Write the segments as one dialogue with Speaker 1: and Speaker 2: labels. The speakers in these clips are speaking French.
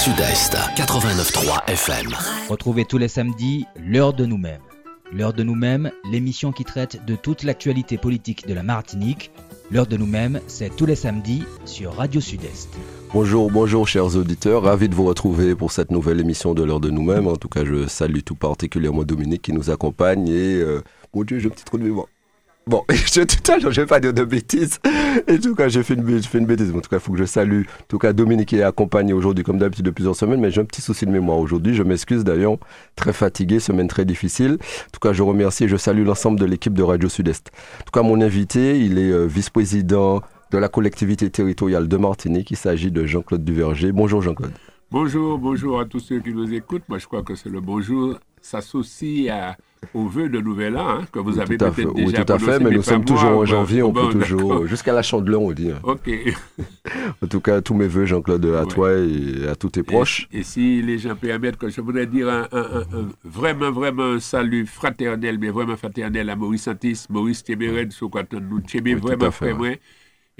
Speaker 1: Sud-Est, 89.3 FM.
Speaker 2: Retrouvez tous les samedis l'heure de nous-mêmes. L'heure de nous-mêmes, l'émission qui traite de toute l'actualité politique de la Martinique. L'heure de nous-mêmes, c'est tous les samedis sur Radio Sud-Est.
Speaker 3: Bonjour, bonjour chers auditeurs, ravi de vous retrouver pour cette nouvelle émission de l'heure de nous-mêmes. En tout cas, je salue tout particulièrement Dominique qui nous accompagne et euh, mon Dieu, j'ai un petit trou de mémoire. Bon, je, tout à vais pas dire de bêtises. En tout cas, j'ai fait une, bêtise. En tout cas, il faut que je salue. En tout cas, Dominique qui est accompagné aujourd'hui, comme d'habitude, de plusieurs semaines, mais j'ai un petit souci de mémoire aujourd'hui. Je m'excuse d'ailleurs. Très fatigué, semaine très difficile. En tout cas, je remercie et je salue l'ensemble de l'équipe de Radio Sud-Est. En tout cas, mon invité, il est euh, vice-président de la collectivité territoriale de Martinique. Il s'agit de Jean-Claude Duverger. Bonjour Jean-Claude.
Speaker 4: Bonjour, bonjour à tous ceux qui nous écoutent. Moi, je crois que c'est le bonjour s'associe au vœu de Nouvel An hein, que vous avez peut-être déjà
Speaker 3: Oui, tout à fait, mais nous sommes toujours en janvier, on peut toujours, jusqu'à la chandeleur, on dit. Hein.
Speaker 4: Ok.
Speaker 3: en tout cas, tous mes vœux, Jean-Claude, à toi et à tous tes proches.
Speaker 4: Et, si les gens permettent que je voudrais dire un, vraiment, vraiment un salut fraternel, mais vraiment fraternel à Maurice Santis, Maurice Tébéred, sous quoi nous Tébé vraiment frère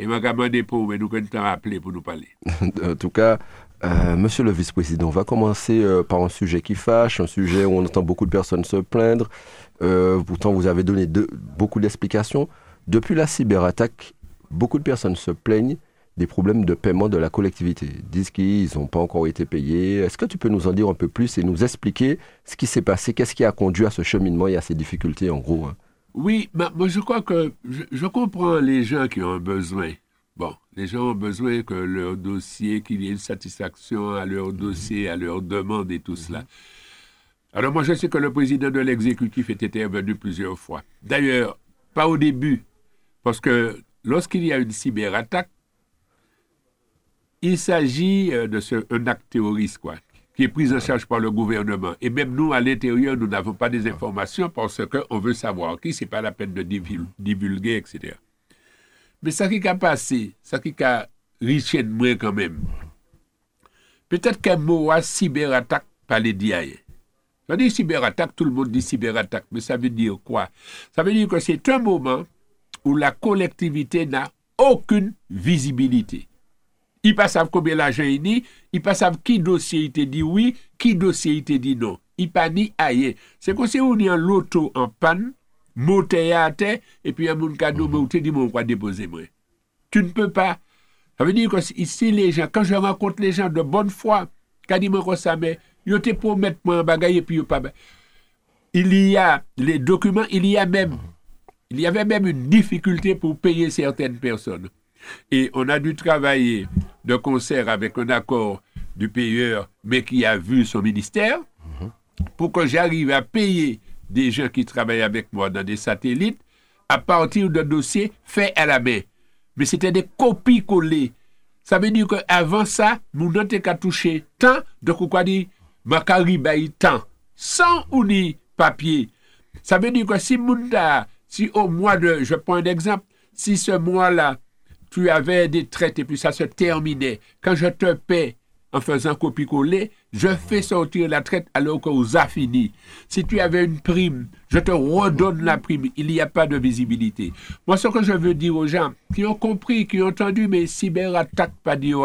Speaker 4: et m'a demandé pour mais nous quand appeler pour nous parler.
Speaker 3: en tout cas, euh, monsieur le vice-président, on va commencer euh, par un sujet qui fâche, un sujet où on entend beaucoup de personnes se plaindre. Euh, pourtant, vous avez donné beaucoup d'explications. Depuis la cyberattaque, beaucoup de personnes se plaignent des problèmes de paiement de la collectivité. disent qu'ils n'ont pas encore été payés. Est-ce que tu peux nous en dire un peu plus et nous expliquer ce qui s'est passé, qu'est-ce qui a conduit à ce cheminement et à ces difficultés en gros hein?
Speaker 4: Oui, mais moi je crois que je comprends les gens qui ont besoin. Bon, les gens ont besoin que leur dossier, qu'il y ait une satisfaction à leur dossier, à leur demande et tout cela. Alors moi, je sais que le président de l'exécutif est intervenu plusieurs fois. D'ailleurs, pas au début, parce que lorsqu'il y a une cyberattaque, il s'agit euh, de ce, un acte terroriste, quoi, qui est pris en charge par le gouvernement. Et même nous, à l'intérieur, nous n'avons pas des informations parce qu'on veut savoir qui, c'est pas la peine de divulguer, etc. Mais ça qui a passé, ça qui a riche de moi quand même. Peut-être qu'un mot à cyberattaque pas les dire. Ça dit cyberattaque, tout le monde dit cyberattaque, mais ça veut dire quoi? Ça veut dire que c'est un moment où la collectivité n'a aucune visibilité. Ils pas savent combien l'argent est dit, ils pas savent qui dossier était dit oui, qui dossier était dit non. Ils pas ni ailleurs. C'est comme si on est en loto en panne, monter à terre, et puis un monde cadeau, mais tu dis, moi, déposer, moi. Tu ne peux pas. Ça veut dire que ici, les gens, quand je rencontre les gens de bonne foi, quand ils me ça, mais ils te promettent moi un bagage et puis ils pas. Il y a les documents, il y a même, il y avait même une difficulté pour payer certaines personnes. Et on a dû travailler de concert avec un accord du payeur, mais qui a vu son ministère, pour que j'arrive à payer des gens qui travaillent avec moi dans des satellites à partir de dossiers faits à la main. Mais c'était des copies collées. Ça veut dire qu'avant ça, nous n'avons qu'à toucher tant de quoi dire, ma tant, sans ou papier. Ça veut dire que si si au mois de, je prends un exemple, si ce mois-là, tu avais des traites et puis ça se terminait, quand je te paie en faisant copier-coller, je fais sortir la traite alors que vous a fini. Si tu avais une prime, je te redonne la prime. Il n'y a pas de visibilité. Moi, ce que je veux dire aux gens qui ont compris, qui ont entendu mes cyberattaques, pas dire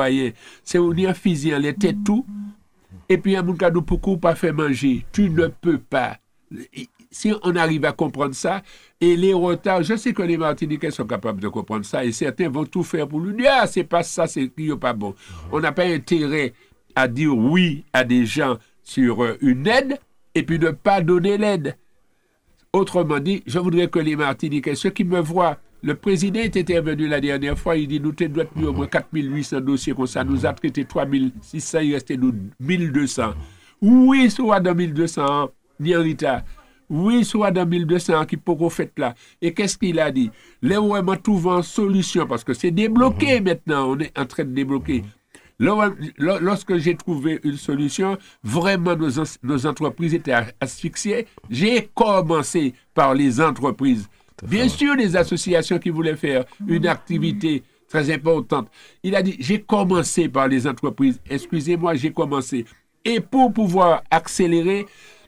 Speaker 4: c'est on un fusil, les têtes tout. Et puis, un mon cadeau pour pas fait manger. Tu ne peux pas. Si on arrive à comprendre ça, et les retards, je sais que les Martiniquais sont capables de comprendre ça, et certains vont tout faire pour lui dire, ah, c'est pas ça, c'est pas bon. On n'a pas intérêt à dire oui à des gens sur euh, une aide et puis ne pas donner l'aide. Autrement dit, je voudrais que les Martiniquais, ceux qui me voient, le président est intervenu la dernière fois, il dit nous te doit au moins 4800 dossiers comme ça, nous a traité 3600, il restait nous 1200. Oui, soit dans 1200, ni en retard. Oui, soit dans 1200 qui pourront faire là. Et qu'est-ce qu'il a dit? Les vraiment trouvent une solution parce que c'est débloqué maintenant, on est en train de débloquer. Lorsque j'ai trouvé une solution, vraiment nos, entreprises étaient asphyxiées. J'ai commencé par les entreprises. Bien sûr, les associations qui voulaient faire une activité très importante. Il a dit, j'ai commencé par les entreprises. Excusez-moi, j'ai commencé. Et pour pouvoir accélérer,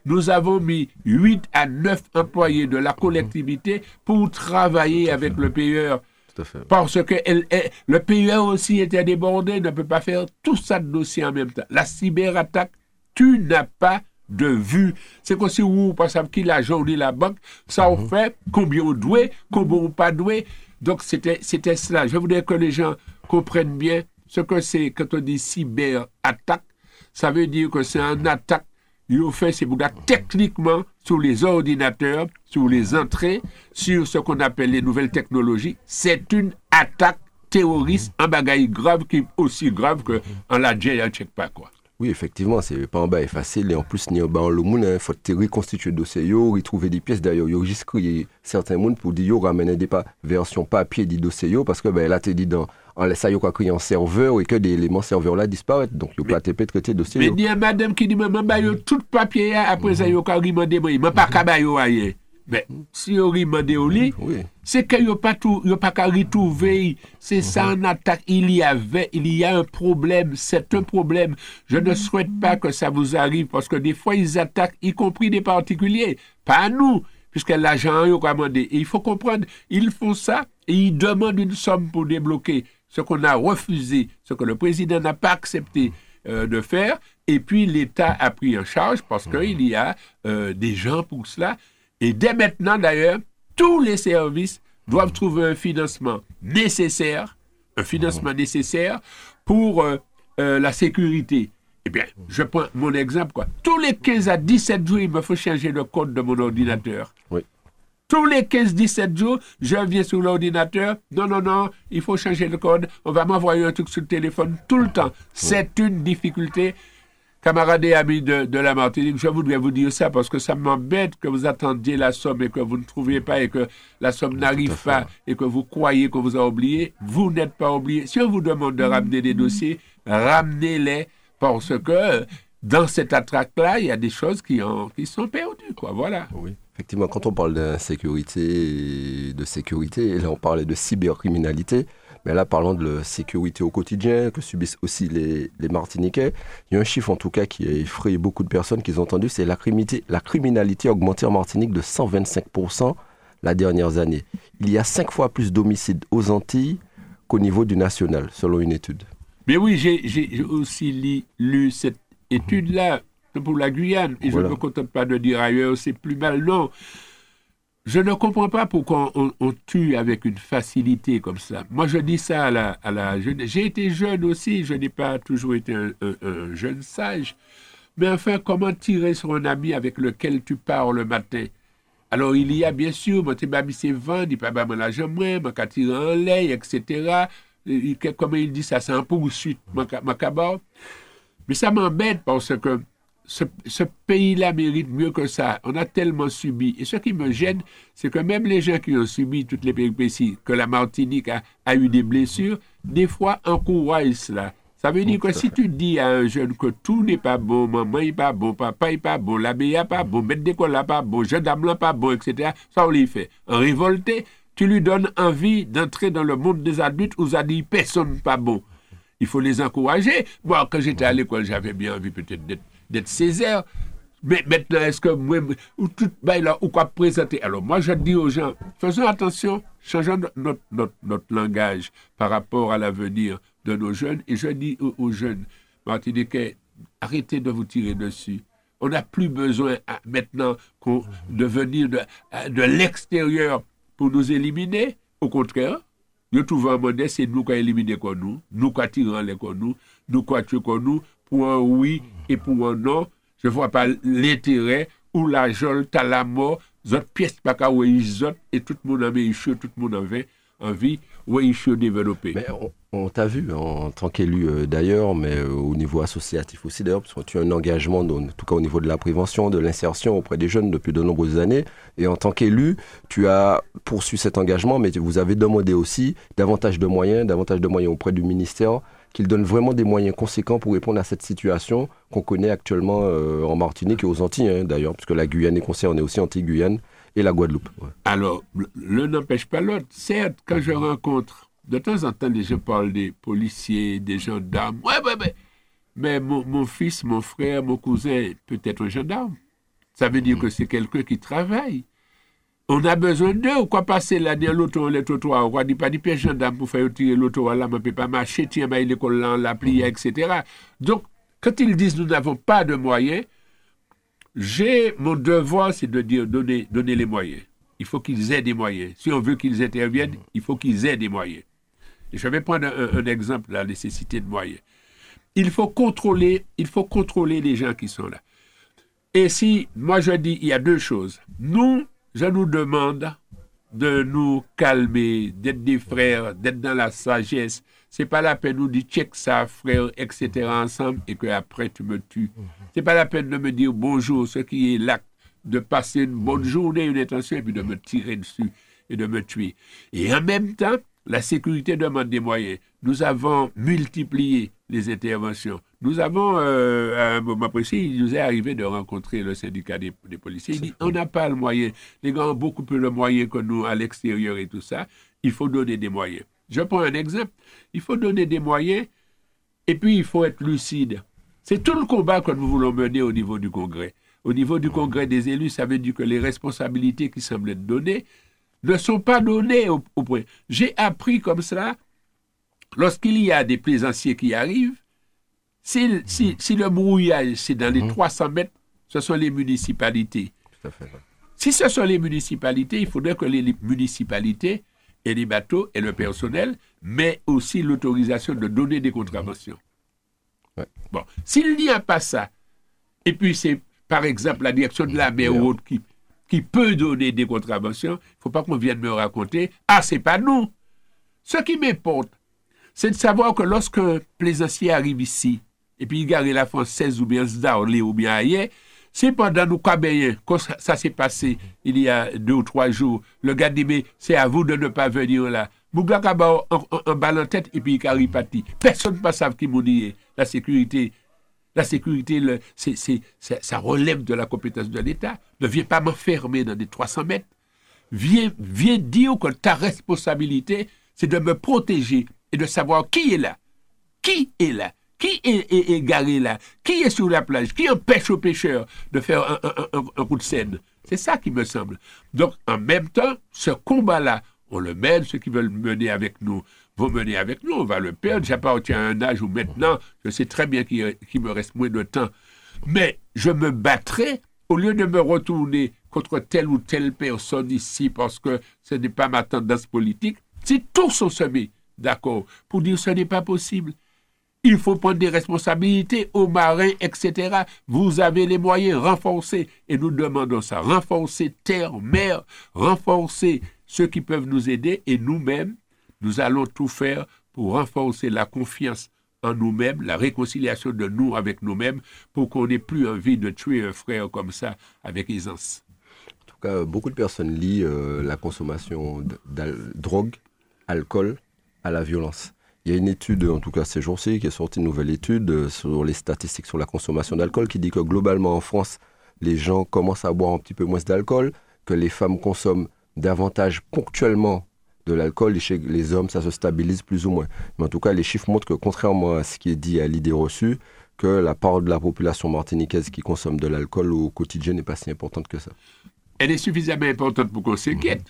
Speaker 4: nous avons mis 8 à 9 employés de la collectivité pour travailler avec le payeur. Parce que elle- elle- le PUA aussi était débordé, ne peut pas faire tout ça de dossier en même temps. La cyberattaque, tu n'as pas de vue. C'est comme si vous, par exemple, qui la journée la banque, ça on fait combien on doit, combien on pas doué. Donc c'était c'était cela. Je voudrais que les gens comprennent bien ce que c'est quand on dit cyberattaque. Ça veut dire que c'est un attaque il a fait ces bougas techniquement sur les ordinateurs, sur les entrées, sur ce qu'on appelle les nouvelles technologies. C'est une attaque terroriste, un bagaille grave qui est aussi grave que en la check pas quoi.
Speaker 3: Oui, effectivement, c'est pas en bas est facile et en plus ni en bas en le monde, il faut reconstituer le dossier, retrouver des pièces. D'ailleurs, yo juste créer certains mondes pour dire ramener des pas version papier du dossier parce que ben là t'es dit dans en laissant yo quoi créer en serveur et que des éléments serveurs là disparaissent. Donc yo pas TP traiter dossier
Speaker 4: Mais il y a madame qui dit, maman, bah, yo, tout papier, hein, après ça, yo, quand rimande, moi, il pas qu'à bah, yo. Mais, si yo rimande au lit,
Speaker 3: Oui.
Speaker 4: c'est que yo pas tout, yo retrouver. C'est ça en attaque. Il y avait, il y a un problème. C'est un problème. Je ne souhaite pas que ça vous arrive parce que des fois ils attaquent, y compris des particuliers. Pas nous, puisque l'agent yo commandé. Et il faut comprendre, ils font ça et ils demandent une somme pour débloquer ce qu'on a refusé, ce que le président n'a pas accepté euh, de faire. Et puis l'État a pris en charge parce qu'il y a euh, des gens pour cela. Et dès maintenant, d'ailleurs, tous les services doivent trouver un financement nécessaire, un financement nécessaire pour euh, euh, la sécurité. Eh bien, je prends mon exemple, quoi. Tous les 15 à 17 jours, il me faut changer le code de mon ordinateur.
Speaker 3: Oui.
Speaker 4: Tous les 15-17 jours, je viens sur l'ordinateur. Non, non, non, il faut changer le code. On va m'envoyer un truc sur le téléphone tout le temps. C'est une difficulté. Camarades et amis de, de la Martinique, je voudrais vous dire ça parce que ça m'embête que vous attendiez la somme et que vous ne trouviez pas et que la somme n'arrive pas et que vous croyez qu'on vous a oublié. Vous n'êtes pas oublié. Si on vous demande de ramener des dossiers, ramenez-les parce que dans cette attraque-là, il y a des choses qui, ont, qui sont perdues. Quoi. Voilà.
Speaker 3: Oui. Effectivement, quand on parle d'insécurité de sécurité, et là on parlait de cybercriminalité, mais là parlons de la sécurité au quotidien que subissent aussi les, les Martiniquais. Il y a un chiffre en tout cas qui a effrayé beaucoup de personnes qui ont entendu, c'est la criminalité, la criminalité a augmenté en Martinique de 125% la dernière année. Il y a cinq fois plus d'homicides aux Antilles qu'au niveau du national, selon une étude.
Speaker 4: Mais oui, j'ai j'ai aussi li- lu cette étude-là pour la Guyane. Et
Speaker 3: Voilà.
Speaker 4: je ne me contente pas de dire ailleurs, c'est plus mal. Non. Je ne comprends pas pourquoi on, tue avec une facilité comme ça. Moi, je dis ça à la, la jeune. J'ai été jeune aussi, je n'ai pas toujours été un, un- un jeune sage. Mais enfin, comment tirer sur un ami avec lequel tu pars le matin? Alors, il y a bien sûr, mon babi c'est vendre, il pas l'argent moins, mon tirer en lait, etc. Et- et- Comment il dit ça, c'est un poursuite, mon ca- mon cabas. Mais ça m'embête parce que ce, pays-là mérite mieux que ça. On a tellement subi. Et ce qui me gêne, c'est que même les gens qui ont subi toutes les péripéties, que la Martinique a, a eu des blessures, des fois encouragent cela. Ça veut dire que si tu dis à un jeune que tout n'est pas bon, maman n'est pas bon, papa n'est pas bon, l'abbé n'est pas bon, maître d'école n'est pas bon, jeune dame n'est pas bon, etc., ça on les fait. En révolté, tu lui donnes envie d'entrer dans le monde des adultes où ça dit personne n'est pas bon. Il faut les encourager. Moi, quand j'étais à l'école, j'avais bien envie peut-être d'être- d'être Césaire. Mais maintenant, est-ce que moi, ou tout, là, ou quoi présenter? Alors, moi, je dis aux gens, faisons attention, changeons no- notre, notre, notre langage par rapport à l'avenir de nos jeunes. Et je dis aux, jeunes martiniquais, arrêtez de vous tirer dessus. On n'a plus besoin maintenant qu'on- de venir de, de l'extérieur pour nous éliminer. Au contraire, nous trouvons modèle, c'est nous qui éliminer comme nous, nous qui tirons les nous, nous qui comme nous, pour un oui et pour un non. Je ne vois pas l'intérêt ou la jolte à la mort, autres pièces pas qu'à et tout le monde en tout le monde en veut envie, ouais, chaud développer.
Speaker 3: Mais on, on t'a vu en tant qu'élu euh, d'ailleurs, mais euh, au niveau associatif aussi d'ailleurs, parce que tu as un engagement, en tout cas au niveau de la prévention, de l'insertion auprès des jeunes depuis de nombreuses années. Et en tant qu'élu, tu as poursuivi cet engagement, mais vous avez demandé aussi davantage de moyens, davantage de moyens auprès du ministère, qu'il donne vraiment des moyens conséquents pour répondre à cette situation qu'on connaît actuellement euh, en Martinique et aux Antilles hein, d'ailleurs, puisque la Guyane est concernée aussi, Antilles-Guyane et la Guadeloupe. Ouais.
Speaker 4: Alors, le- l'un n'empêche pas l'autre. Certes, quand je rencontre, de temps en temps, les gens parlent des policiers, des gendarmes. Ouais, ouais, ouais. Mais mon, mon fils, mon frère, mon cousin peut être un gendarme. Ça veut dire que c'est quelqu'un qui travaille. On a besoin d'eux. Quoi passer là dans l'auto, le trottoir, on va dire pas des pièges gendarmes pour faire tirer l'auto là, mais peut pas marcher, tiens, bah, l'école là, on l'a plié, etc. Donc, quand ils disent nous n'avons pas de moyens, j'ai mon devoir, c'est de dire donner, donner les moyens. Il faut qu'ils aient des moyens. Si on veut qu'ils interviennent, il faut qu'ils aient des moyens. Et je vais prendre un, un exemple, la nécessité de moyens. Il faut contrôler, il faut contrôler les gens qui sont là. Et si, moi je dis, il y a deux choses. Nous, je nous demande de nous calmer, d'être des frères, d'être dans la sagesse. C'est pas la peine de nous dire check ça, frère, etc. ensemble et que après tu me tues. C'est pas la peine de me dire bonjour, ce qui est l'acte de passer une bonne journée, une intention, et puis de me tirer dessus et de me tuer. Et en même temps, la sécurité demande des moyens. Nous avons multiplié les interventions. Nous avons, euh, à un moment précis, il nous est arrivé de rencontrer le syndicat des, des policiers. Il dit, on n'a pas le moyen. Les gars ont beaucoup plus de moyens que nous à l'extérieur et tout ça. Il faut donner des moyens. Je prends un exemple. Il faut donner des moyens et puis il faut être lucide. C'est tout le combat que nous voulons mener au niveau du Congrès. Au niveau du Congrès des élus, ça veut dire que les responsabilités qui semblent être données ne sont pas données au, au point. J'ai appris comme cela, lorsqu'il y a des plaisanciers qui arrivent, si, si, si le brouillage, c'est dans les 300 mètres, ce sont les municipalités.
Speaker 3: Tout à fait.
Speaker 4: Si ce sont les municipalités, il faudrait que les municipalités aient les bateaux et le personnel, mais aussi l'autorisation de donner des contraventions.
Speaker 3: Ouais.
Speaker 4: Bon, s'il n'y a pas ça, et puis c'est par exemple la direction de la mer ou autre qui, qui peut donner des contraventions, il ne faut pas qu'on vienne me raconter, ah, c'est pas nous. Ce qui m'importe, c'est de savoir que lorsqu'un plaisancier arrive ici, et puis il gare la française ou bien Zdaorlé ou bien ailleurs, si pendant nous Cabéens, quand ça, s'est passé il y a deux ou trois jours, le gars dit, mais c'est à vous de ne pas venir là. Bougla en, en, en en tête et puis il carry parti. Personne ne savent qui m'ont dit la sécurité. La sécurité, ça, relève de la compétence de l'État. Ne viens pas m'enfermer dans des 300 mètres. Viens, viens dire que ta responsabilité, c'est de me protéger et de savoir qui est là. Qui est là? Qui est, garé là? Qui est sur la plage? Qui empêche aux pêcheurs de faire un- un coup de scène C'est ça qui me semble. Donc, en même temps, ce combat-là, on le mène, ceux qui veulent mener avec nous vont mener avec nous, on va le perdre. J'appartiens à un âge où maintenant, je sais très bien qu'il me reste moins de temps. Mais je me battrai au lieu de me retourner contre telle ou telle personne ici parce que ce n'est pas ma tendance politique. Si tous sont semés d'accord pour dire ce n'est pas possible, il faut prendre des responsabilités aux marins, etc. Vous avez les moyens, renforcer, et nous demandons ça, renforcer terre, mer, renforcer ceux qui peuvent nous aider, et nous-mêmes, nous allons tout faire pour renforcer la confiance en nous-mêmes, la réconciliation de nous avec nous-mêmes, pour qu'on n'ait plus envie de tuer un frère comme ça avec aisance.
Speaker 3: En tout cas, beaucoup de personnes lient euh, la consommation de drogue, alcool à la violence. Il y a une étude, en tout cas ces jours-ci, qui est sortie, une nouvelle étude euh, sur les statistiques sur la consommation d'alcool qui dit que globalement en France, les gens commencent à boire un petit peu moins d'alcool, que les femmes consomment davantage ponctuellement de l'alcool chez les hommes, ça se stabilise plus ou moins. Mais en tout cas, les chiffres montrent que contrairement à ce qui est dit à l'idée reçue, que la part de la population martiniquaise qui consomme de l'alcool au quotidien n'est pas si importante que ça.
Speaker 4: Elle est suffisamment importante pour qu'on s'inquiète,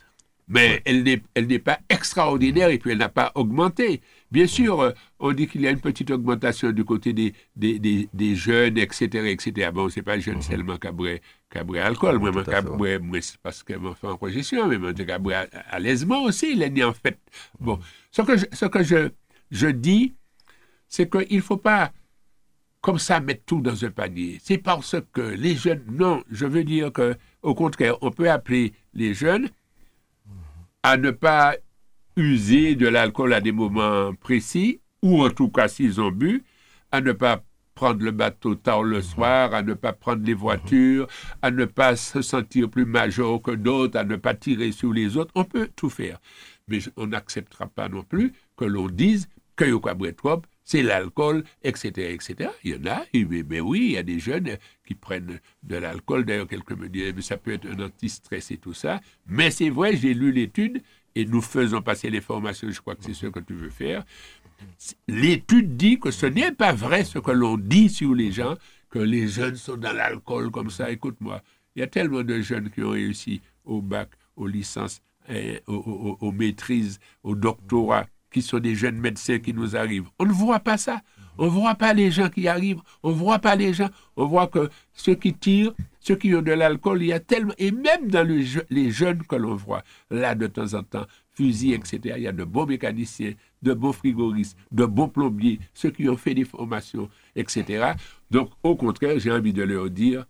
Speaker 4: mais elle n'est elle n'est pas extraordinaire et puis elle n'a pas augmenté. Bien sûr, euh, on dit qu'il y a une petite augmentation du côté des, des, des, des jeunes, etc., etc. Bon, c'est pas jeune seulement Cabré, Cabré alcool, moi, Cabré, parce qu'elle m'a fait en projection, mais moi, Cabré à, à l'aisement aussi, il est né en fait. Bon, ce que je, ce que je, je dis, c'est qu'il ne faut pas comme ça mettre tout dans un panier. C'est parce que les jeunes, non, je veux dire que, au contraire, on peut appeler les jeunes à ne pas user de l'alcool à des moments précis, ou en tout cas s'ils ont bu, à ne pas prendre le bateau tard le soir, à ne pas prendre les voitures, à ne pas se sentir plus major que d'autres, à ne pas tirer sur les autres. On peut tout faire. Mais on n'acceptera pas non plus que l'on dise que trop, c'est l'alcool, etc., etc. Il y en a, mais, mais oui, il y a des jeunes qui prennent de l'alcool. D'ailleurs, quelqu'un me dit, mais ça peut être un anti-stress et tout ça. Mais c'est vrai, j'ai lu l'étude et nous faisons passer les formations, je crois que c'est ce que tu veux faire. L'étude dit que ce n'est pas vrai ce que l'on dit sur les gens, que les jeunes sont dans l'alcool comme ça. Écoute-moi, il y a tellement de jeunes qui ont réussi au bac, aux licences, eh, aux, maîtrises, aux doctorats, qui sont des jeunes médecins qui nous arrivent. On ne voit pas ça. On ne voit pas les gens qui arrivent. On ne voit pas les gens. On voit que ceux qui tirent, ceux qui ont de l'alcool, il y a tellement. Et même dans les jeunes que l'on voit, là, de temps en temps, fusils, etc., il y a de bons mécaniciens, de bons frigoristes, de bons plombiers, ceux qui ont fait des formations, etc. Donc, au contraire, j'ai envie de leur dire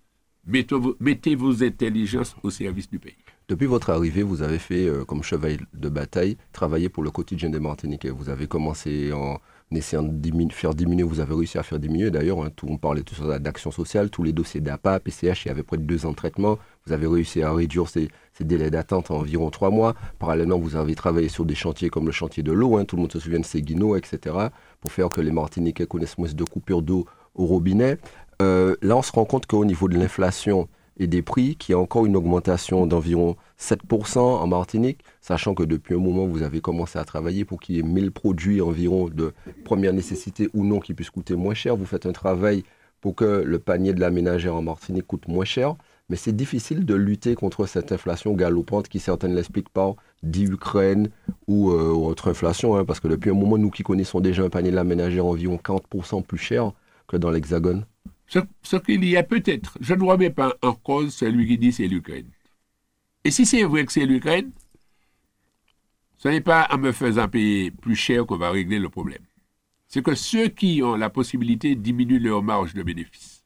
Speaker 4: mettez vos intelligences au service du pays.
Speaker 3: Depuis votre arrivée, vous avez fait, euh, comme cheval de bataille, travailler pour le quotidien des Martiniquais. Vous avez commencé en essayant de faire diminuer, vous avez réussi à faire diminuer. D'ailleurs, hein, on parlait tout sur d'action sociale, tous les dossiers d'APA, PCH, il y avait près de deux ans de traitement. Vous avez réussi à réduire ces, ces délais d'attente à environ trois mois. Parallèlement, vous avez travaillé sur des chantiers comme le chantier de l'eau, hein, tout le monde se souvient de Séguino, etc., pour faire que les Martiniquais connaissent moins de coupures d'eau au robinet. Euh, là, on se rend compte qu'au niveau de l'inflation et des prix, qu'il y a encore une augmentation d'environ 7% en Martinique, sachant que depuis un moment, vous avez commencé à travailler pour qu'il y ait 1000 produits environ de première nécessité ou non qui puissent coûter moins cher. Vous faites un travail pour que le panier de la ménagère en Martinique coûte moins cher. Mais c'est difficile de lutter contre cette inflation galopante qui certaines l'expliquent par dit Ukraine ou euh, autre inflation, hein, parce que depuis un moment, nous qui connaissons déjà un panier de la ménagère environ 40% plus cher que dans l'Hexagone.
Speaker 4: Ce, qu'il y a peut-être, je ne remets pas en cause celui qui dit c'est l'Ukraine. Et si c'est vrai que c'est l'Ukraine, ce n'est pas en me faisant payer plus cher qu'on va régler le problème. C'est que ceux qui ont la possibilité diminuent leur marge de bénéfice.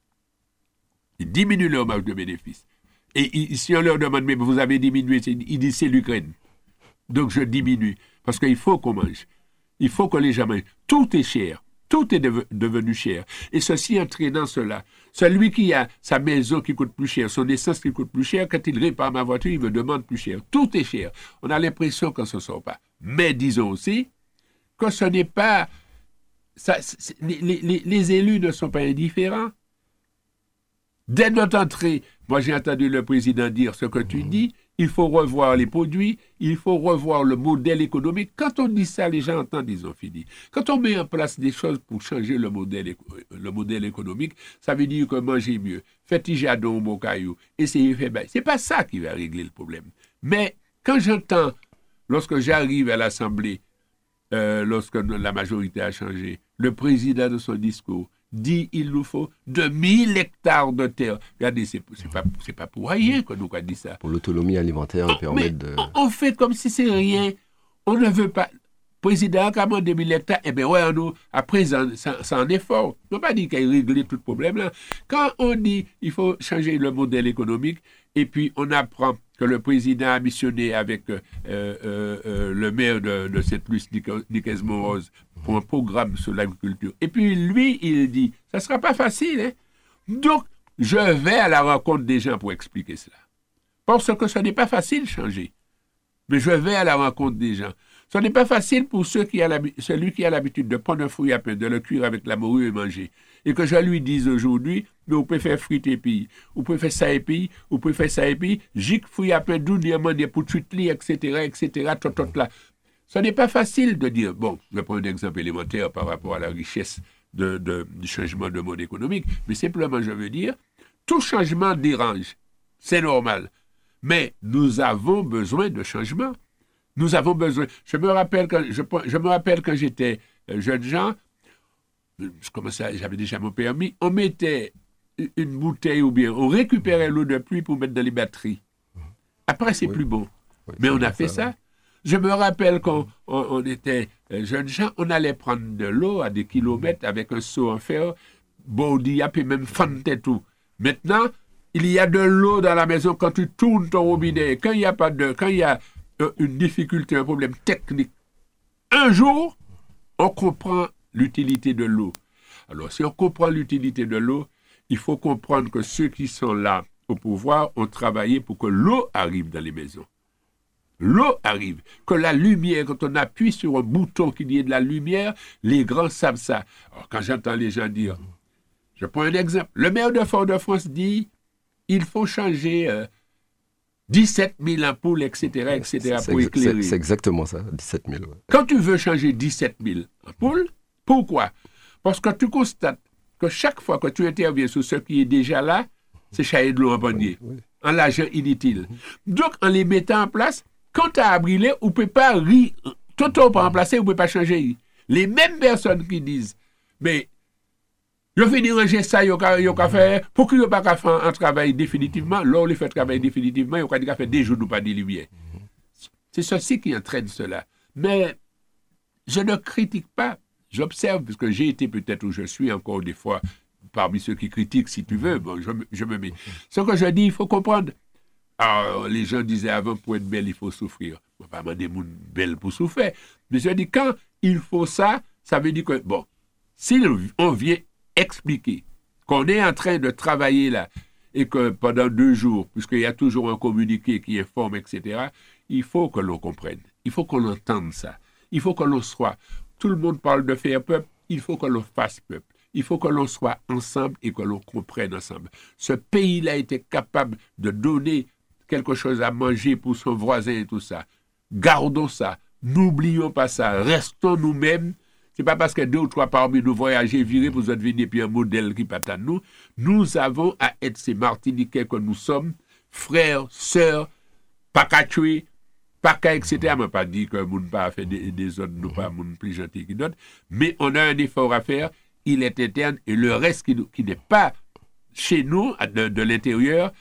Speaker 4: Ils diminuent leur marge de bénéfice. Et si on leur demande, mais vous avez diminué, ils disent c'est l'Ukraine. Donc je diminue. Parce qu'il faut qu'on mange. Il faut que les gens mangent. Tout est cher. Tout est deve- devenu cher. Et ceci entraînant cela. Celui qui a sa maison qui coûte plus cher, son essence qui coûte plus cher, quand il répare ma voiture, il me demande plus cher. Tout est cher. On a l'impression qu'on ne se sort pas. Mais disons aussi que ce n'est pas... ça- les, les- les- les élus ne sont pas indifférents. Dès notre entrée, moi j'ai entendu le président dire ce que tu dis, il faut revoir les produits, il faut revoir le modèle économique. Quand on dit ça, les gens entendent, ils ont fini. Quand on met en place des choses pour changer le modèle, le économique, ça veut dire que manger mieux, faites jadon au caillou, essayez de faire bail. C'est pas ça qui va régler le problème. Mais quand j'entends, lorsque j'arrive à l'Assemblée, euh, lorsque la majorité a changé, le président de son discours dit il nous faut 2000 hectares de terre. Regardez, c'est pas, pas pour rien que nous a dit ça.
Speaker 3: Pour l'autonomie alimentaire et
Speaker 4: Mais
Speaker 3: permettre de...
Speaker 4: on, on fait comme si c'est rien. On ne veut pas. Président, on 2000 hectares, eh bien, ouais, nous, à présent, c'est un effort. On ne peut pas dire qu'il a réglé tout le problème là. Quand on dit il faut changer le modèle économique, et puis on apprend que le président a missionné avec euh, euh, euh, le maire de, de Sainte-Luce, Nicaise Morose, pour un programme sur l'agriculture. Et puis lui, il dit, ça ne sera pas facile. Hein? Donc, je vais à la rencontre des gens pour expliquer cela. Parce que ce n'est pas facile de changer. Mais je vais à la rencontre des gens. Ce n'est pas facile pour ceux qui a celui qui a l'habitude de prendre un fruit à pain, de le cuire avec la morue et manger. Et que je lui dise aujourd'hui, mais vous pouvez faire friter et puis, vous pouvez faire ça et puis, vous pouvez faire ça et puis, jic fruit à pain, d'où diamant, des etc., etc., tout, tout là. Ce n'est pas facile de dire, bon, je vais prendre un exemple élémentaire par rapport à la richesse de, de- du changement de mode économique, mais simplement, je veux dire, tout changement dérange. C'est normal. Mais nous avons besoin de changement. Nous avons besoin. Je me rappelle quand, je, je me rappelle quand j'étais euh, jeune gens, je commençais, j'avais déjà mon permis, on mettait une bouteille ou bien on récupérait l'eau de pluie pour mettre dans les batteries. Après, c'est
Speaker 3: Oui.
Speaker 4: plus bon.
Speaker 3: Oui,
Speaker 4: Mais on a fait ça. Je me rappelle quand on, était euh, jeunes gens, on allait prendre de l'eau à des kilomètres avec un seau en fer, baudia, puis même fantait tout. Maintenant, il y a de l'eau dans la maison quand tu tournes ton robinet. Quand il y a pas de, quand il y a euh, une difficulté, un problème technique, un jour, on comprend l'utilité de l'eau. Alors, si on comprend l'utilité de l'eau, il faut comprendre que ceux qui sont là au pouvoir ont travaillé pour que l'eau arrive dans les maisons. L'eau arrive, que la lumière, quand on appuie sur un bouton qu'il y ait de la lumière, les grands savent ça. Alors, quand j'entends les gens dire, je prends un exemple, le maire de Fort-de-France dit, il faut changer euh, 17 000 ampoules, etc., etc.,
Speaker 3: C'est
Speaker 4: pour éclairer.
Speaker 3: c'est- exactement ça, 17 000. ouais.
Speaker 4: Quand tu veux changer 17 000 ampoules, pourquoi? Parce que tu constates que chaque fois que tu interviens sur ce qui est déjà là, c'est chailler de l'eau en panier,
Speaker 3: Oui.
Speaker 4: en l'argent inutile. Donc, en les mettant en place, quand tu as brûlé, on ne peut pas rire. Tout on peut remplacer, on ne peut pas changer. Les mêmes personnes qui disent, mais je finis ranger ça, yo ka, yo ka faire, pour que yo pas faire un travail définitivement, là, on fait travailler définitivement, ka dit qu'à faire des jours, nous pas des lumières. C'est ceci qui entraîne cela. Mais je ne critique pas, j'observe, parce que j'ai été peut-être où je suis encore des fois parmi ceux qui critiquent, si tu veux, bon, je, je me mets. Ce que je dis, il faut comprendre. Alors, les gens disaient avant, pour être belle, il faut souffrir. On va pas demander moun belle pour souffrir. Mais je dis, quand il faut ça, ça veut dire que, bon, si on vient expliquer qu'on est en train de travailler là, et que pendant deux jours, puisqu'il y a toujours un communiqué qui informe, etc., il faut que l'on comprenne. Il faut qu'on entende ça. Il faut que l'on soit. Tout le monde parle de faire peuple. Il faut que l'on fasse peuple. Il faut que l'on soit ensemble et que l'on comprenne ensemble. Ce pays-là était capable de donner quelque chose à manger pour son voisin et tout ça. Gardons ça. N'oublions pas ça. Restons nous-mêmes. C'est pas parce que deux ou trois parmi nous voyager, virer pour vous venir puis un modèle qui à nous. Nous avons à être ces Martiniquais que nous sommes, frères, sœurs, pas qu'à tuer, pas qu'à etc. Pas dit que moun pas fait des, des autres, nous pas plus gentil que d'autres, mais on a un effort à faire, il est interne, et le reste qui, nous- qui n'est pas chez nous, de l'intérieur,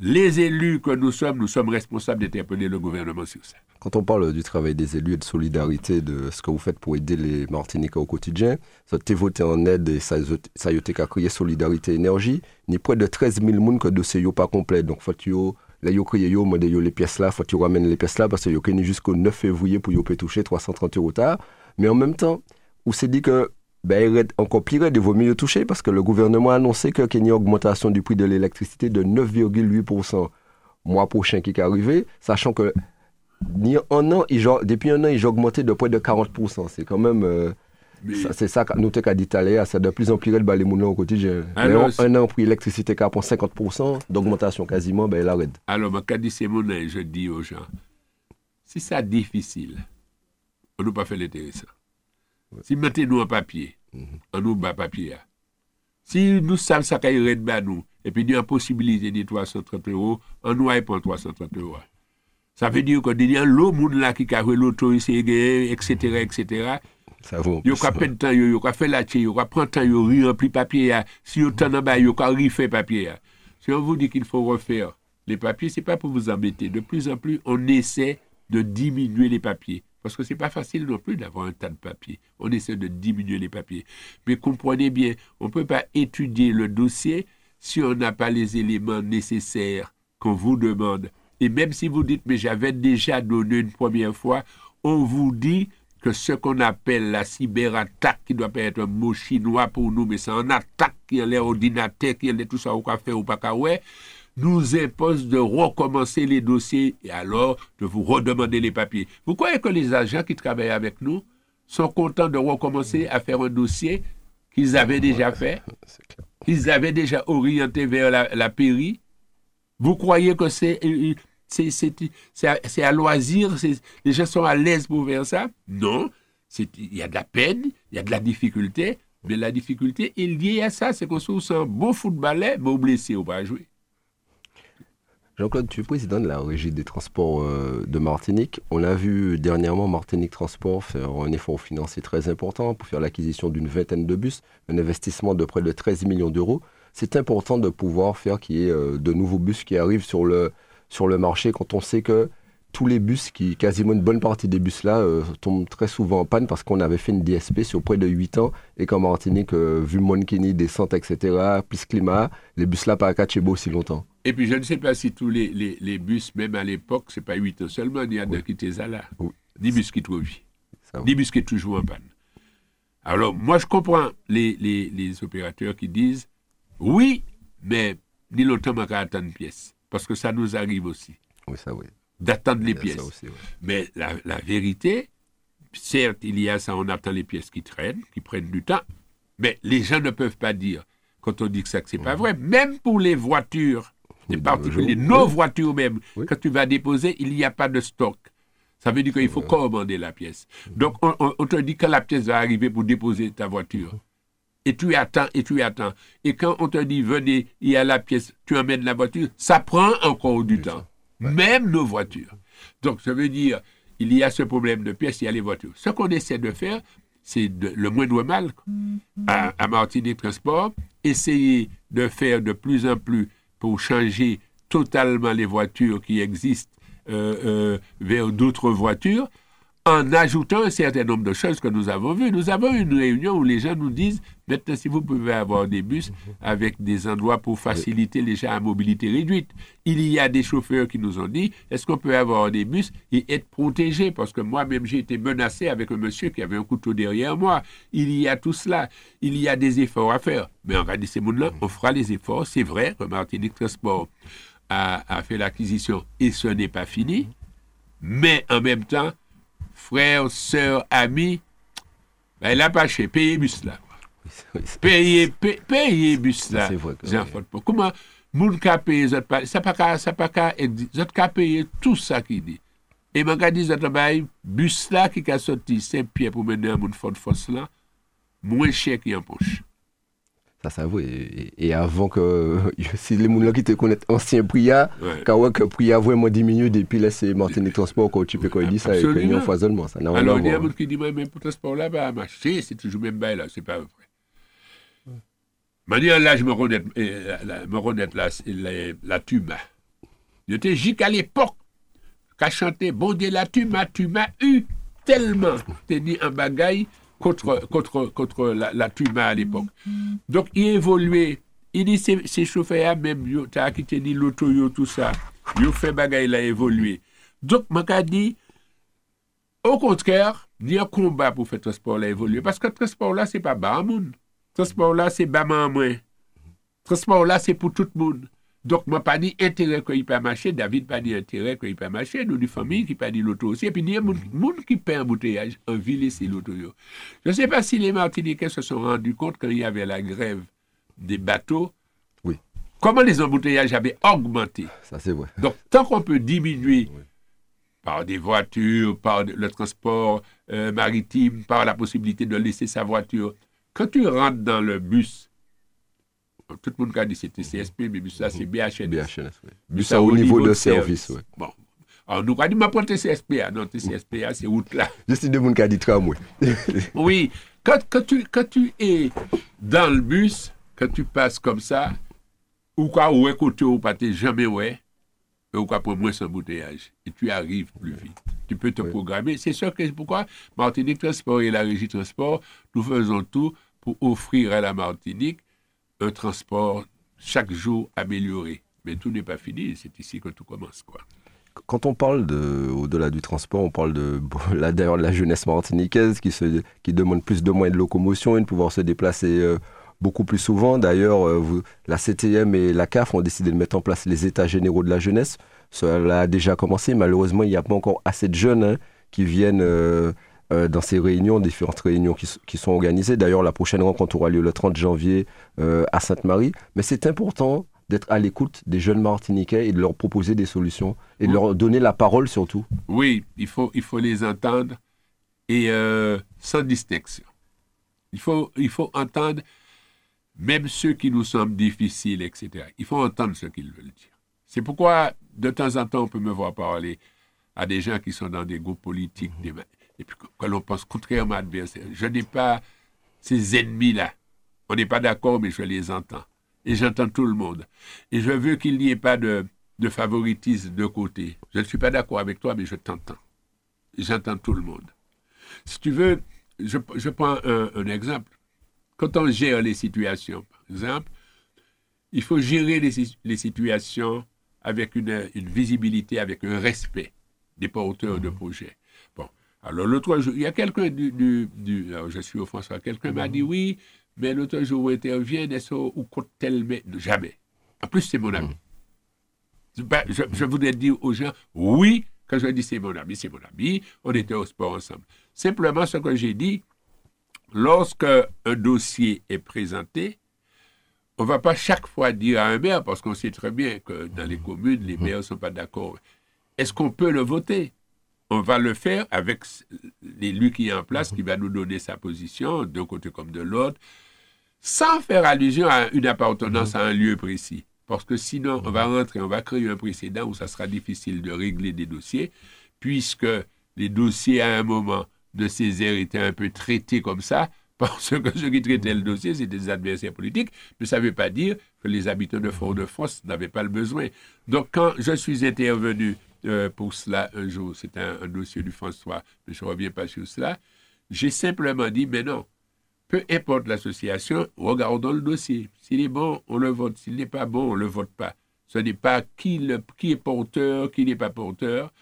Speaker 4: les élus que nous sommes, nous sommes responsables d'interpeller le gouvernement sur ça.
Speaker 3: Quand on parle du travail des élus et de solidarité, de ce que vous faites pour aider les Martiniquais au quotidien, ça t'est voté en aide et ça ça a été créer Solidarité Énergie. Ni près de 13 000 personnes que dossier yo pas complet. Donc, faut que yo, là, yo créé les pièces là, faut que yo ramène les pièces là parce que yo jusqu'au 9 février pour yo toucher 330 euros tard. Mais en même temps, on s'est dit que, ben, il est encore pire, il vaut mieux toucher parce que le gouvernement a annoncé qu'il y a une augmentation du prix de l'électricité de 9,8% mois prochain qui est arrivé, sachant que ni un an, il, depuis un an, ils ont augmenté de près de 40%. C'est quand même. euh, c'est ça, que nous t'ai dit tout à l'heure, c'est de plus en plus raide bah, les moulins au quotidien.
Speaker 4: Alors, c'est-
Speaker 3: un an, prix l'électricité qui prend 50% d'augmentation quasiment, ben, il arrête.
Speaker 4: Alors, ma dit c'est mon âge, je dis aux gens, si c'est difficile, on n'a pas fait l'intéressant. Si mettez-nous en papier, on nous bat papier. là. Si nous savons ça qu'il y a nous, et puis nous avons possibilité de 330 euros, on nous a pas 330 euros. Ça veut dire que derrière l'autre monde là qui a l'auto, etc., etc.,
Speaker 3: Ça vaut en
Speaker 4: Yo
Speaker 3: plus.
Speaker 4: ka pen tan yo, yo ka fe la tche, yo ka pran tan yo ri rempli papier ya. Si yo tan en bas, yo ka refait papier. Si on vous dit qu'il faut refaire les papiers, c'est pas pour vous embêter. De plus en plus, on essaie de diminuer les papiers. Parce que c'est pas facile non plus d'avoir un tas de papiers. On essaie de diminuer les papiers. Mais comprenez bien, on peut pas étudier le dossier si on n'a pas les éléments nécessaires qu'on vous demande. Et même si vous dites, mais j'avais déjà donné une première fois, on vous dit que ce qu'on appelle la cyberattaque, qui doit pas être un mot chinois pour nous, mais c'est une attaque qui est l'ordinateur, qui est tout ça au café ou pas ouais, nous impose de recommencer les dossiers et alors de vous redemander les papiers. Vous croyez que les agents qui travaillent avec nous sont contents de recommencer à faire un dossier qu'ils avaient déjà fait, qu'ils avaient déjà orienté vers la, la pairie? Vous croyez que c'est euh, c'est c'est à, loisir Les gens sont à l'aise pour faire ça? Non. Il y a de la peine, il y a de la difficulté, mais la difficulté est liée à ça. C'est qu'on se sent un bon footballeur, mais blessé, on va jouer.
Speaker 3: Jean-Claude, tu es président de la régie des transports euh, de Martinique. On a vu dernièrement Martinique Transport faire un effort financier très important pour faire l'acquisition d'une vingtaine de bus, un investissement de près de 13 millions d'euros. C'est important de pouvoir faire qu'il y ait euh, de nouveaux bus qui arrivent sur le, sur le marché quand on sait que tous les bus, qui, quasiment une bonne partie des bus là, euh, tombent très souvent en panne parce qu'on avait fait une DSP sur près de 8 ans et qu'en Martinique, euh, vu Monkini, descente, etc., plus climat, les bus là pas à Cachebo aussi longtemps.
Speaker 4: Et puis, je ne sais pas si tous les, les, les bus, même à l'époque, c'est pas 8 ans seulement, il y a de qui étaient là.
Speaker 3: Oui.
Speaker 4: 10 bus qui trouvent vie.
Speaker 3: Ça va.
Speaker 4: 10 bus qui sont toujours en panne. Alors, moi, je comprends les, les, les opérateurs qui disent oui, mais ni longtemps on va attendre pièce. Parce que ça nous arrive aussi,
Speaker 3: Oui, ça oui.
Speaker 4: D'attendre les pièces.
Speaker 3: aussi, ouais.
Speaker 4: Mais la, la vérité, certes, il y a ça, on attend les pièces qui traînent, qui prennent du temps, mais les gens ne peuvent pas dire, quand on dit que ça, que c'est pas vrai, même pour les voitures, les particuliers,
Speaker 3: oui.
Speaker 4: nos voitures même,
Speaker 3: Oui.
Speaker 4: quand tu vas déposer, il n'y a pas de stock. Ça veut dire qu'il faut commander la pièce. Donc, on, on- on te dit que la pièce va arriver pour déposer ta voiture. Et tu attends, et tu attends. Et quand on te dit, venez, il y a la pièce, tu emmènes la voiture, ça prend encore du temps. Même nos voitures. Donc, ça veut dire, il y a ce problème de pièces, il y a les voitures. Ce qu'on essaie de faire, c'est le moindre mal à, Martinique Transport, essayer de faire de plus en plus pour changer totalement les voitures qui existent euh, euh, vers d'autres voitures, en ajoutant un certain nombre de choses que nous avons vues. Nous avons une réunion où les gens nous disent, maintenant, si vous pouvez avoir des bus avec des endroits pour faciliter les gens à mobilité réduite. Il y a des chauffeurs qui nous ont dit, est-ce qu'on peut avoir des bus et être protégé? Parce que moi-même, j'ai été menacé avec un monsieur qui avait un couteau derrière moi. Il y a tout cela. Il y a des efforts à faire. Mais va dire, ces mondes-là, on fera les efforts. C'est vrai que Martinique Transport a fait l'acquisition et ce n'est pas fini. Mais en même temps, frères, sœurs, amis, ben, il n'a pas chez payer bus là.
Speaker 3: Oui,
Speaker 4: Payer, payer, payer bus là.
Speaker 3: C'est.
Speaker 4: Comment, moun ka paye, zot pa, ça pas ka, ça pas ka, zot ka paye tout ça qui dit. Et m'a ka dit, zot bay, bus là qui a sorti Saint-Pierre pour mener un moun Fort Force là, moins cher qu'il en poche.
Speaker 3: Ça, ça vaut. Et, et avant que. Si les gens qui te connaissent ancien Priya,
Speaker 4: Ouais.
Speaker 3: quand ouais, que Priya vraiment diminue depuis là, c'est Martinique Transport, quand tu peux quand il dit ça, et y a un foisonnement. Ça n'a rien
Speaker 4: Alors,
Speaker 3: à
Speaker 4: il y a un monde qui dit, moi, même pour transport là, bah, marcher, c'est toujours même bail là, c'est pas vrai. Manière là, je me renaître, euh, la, me renaître la, la, la tuba. J'étais jusqu'à l'époque, qu'a chanté, bon Dieu, la tuba, tu m'as eu tellement. T'es dit un bagaille contre, contre, contre la, la à l'époque. Donc, il évolué. Il dit, ces, ces chauffeurs même, yo, t'as qui te dit l'auto, tout ça. Yo fait bagaille, il a évolué. Donc, m'a dit, au contraire, il y a un combat pour faire transport là évoluer. Parce que transport là, c'est pas bas monde. Transport là, c'est bas moins. Transport là, c'est pour tout le monde. Donc, moi, pas dit intérêt qu'il peut marcher. David pas dit intérêt qu'il peut marcher. Nous, des familles qui pas dit l'auto aussi. Et puis, il y a des gens qui paient un bouteillage en ville, c'est l'auto. Je ne sais pas si les Martiniquais se sont rendus compte quand il y avait la grève des bateaux.
Speaker 3: Oui.
Speaker 4: Comment les embouteillages avaient augmenté?
Speaker 3: Ça, c'est vrai.
Speaker 4: Donc, tant qu'on peut diminuer par des voitures, par le transport euh, maritime, par la possibilité de laisser sa voiture, quand tu rentres dans le bus, tout le monde a dit c'était CSP, mais là, c'est BHNS.
Speaker 3: BHNS, oui.
Speaker 4: Bus
Speaker 3: Ça, au niveau de service, ouais.
Speaker 4: Bon. Alors, nous, on dit, ma pointe CSPA. Non, CSPA, c'est route là.
Speaker 3: Je suis de monde qui a dit tramway.
Speaker 4: Oui, quand, quand, tu, quand tu es dans le bus, quand tu passes comme ça, ou quoi, ou côté ou pas, t'es jamais ouais, ou quoi, pour moins embouteillage. Et tu arrives plus vite. Tu peux te
Speaker 3: Oui.
Speaker 4: programmer. C'est sûr que c'est pourquoi? Martinique Transport et la Régie Transport, nous faisons tout pour offrir à la Martinique un transport chaque jour amélioré. Mais tout n'est pas fini, c'est ici que tout commence, quoi.
Speaker 3: Quand on parle de, au-delà du transport, on parle de, d'ailleurs, de la jeunesse martiniquaise qui, demande plus de moyens de locomotion et de pouvoir se déplacer euh, beaucoup plus souvent. D'ailleurs, euh, la CTM et la CAF ont décidé de mettre en place les états généraux de la jeunesse. Cela a déjà commencé. Malheureusement, il n'y a pas encore assez de jeunes hein, qui viennent euh, euh, dans ces réunions, différentes réunions qui, sont organisées. D'ailleurs, la prochaine rencontre aura lieu le 30 janvier euh, à Sainte-Marie. Mais c'est important d'être à l'écoute des jeunes Martiniquais et de leur proposer des solutions et de leur donner la parole surtout.
Speaker 4: Oui, il faut, il faut les entendre et euh, sans distinction. Il faut, il faut entendre même ceux qui nous semblent difficiles, etc. Il faut entendre ce qu'ils veulent dire. C'est pourquoi, de temps en temps, on peut me voir parler à des gens qui sont dans des groupes politiques, des ma- et puis que, que l'on pense contrairement à l'adversaire. Je n'ai pas ces ennemis-là. On n'est pas d'accord, mais je les entends. Et j'entends tout le monde. Et je veux qu'il n'y ait pas de, de favoritisme de côté. Je ne suis pas d'accord avec toi, mais je t'entends. Et J'entends tout le monde. Si tu veux, je, je prends un, un exemple. Quand on gère les situations, par exemple, il faut gérer les, si- les situations avec une, une visibilité, avec un respect des porteurs de projets. Alors l'autre jour, il y a quelqu'un du, du, du- alors, je suis au François, quelqu'un m'a dit oui, mais l'autre jour où intervient, est-ce ou contre tel, mais jamais. En plus, c'est mon ami. Je, ben, je, je voudrais dire aux gens, oui, quand je dis c'est mon ami, c'est mon ami, on était au sport ensemble. Simplement, ce que j'ai dit, lorsque un dossier est présenté, on ne va pas chaque fois dire à un maire, parce qu'on sait très bien que dans les communes, les maires ne sont pas d'accord. Est-ce qu'on peut le voter? On va le faire avec l'élu qui est en place, qui va nous donner sa position, d'un côté comme de l'autre. sans faire allusion à une appartenance à un lieu précis. Parce que sinon, on va rentrer, on va créer un précédent où ça sera difficile de régler des dossiers, puisque les dossiers, à un moment de Césaire, étaient un peu traités comme ça, parce que ceux qui traitaient le dossier, c'était des adversaires politiques, mais ça ne veut pas dire que les habitants de Fort-de-France n'avaient pas le besoin. Donc, quand je suis intervenu euh, pour cela un jour, c'était un, dossier du François, mais je ne reviens pas sur cela, j'ai simplement dit, mais non, peu importe l'association, regardons le dossier. S'il est bon, on le vote. S'il n'est pas bon, on ne le vote pas. Ce n'est pas qui, est porteur, qui n'est pas porteur.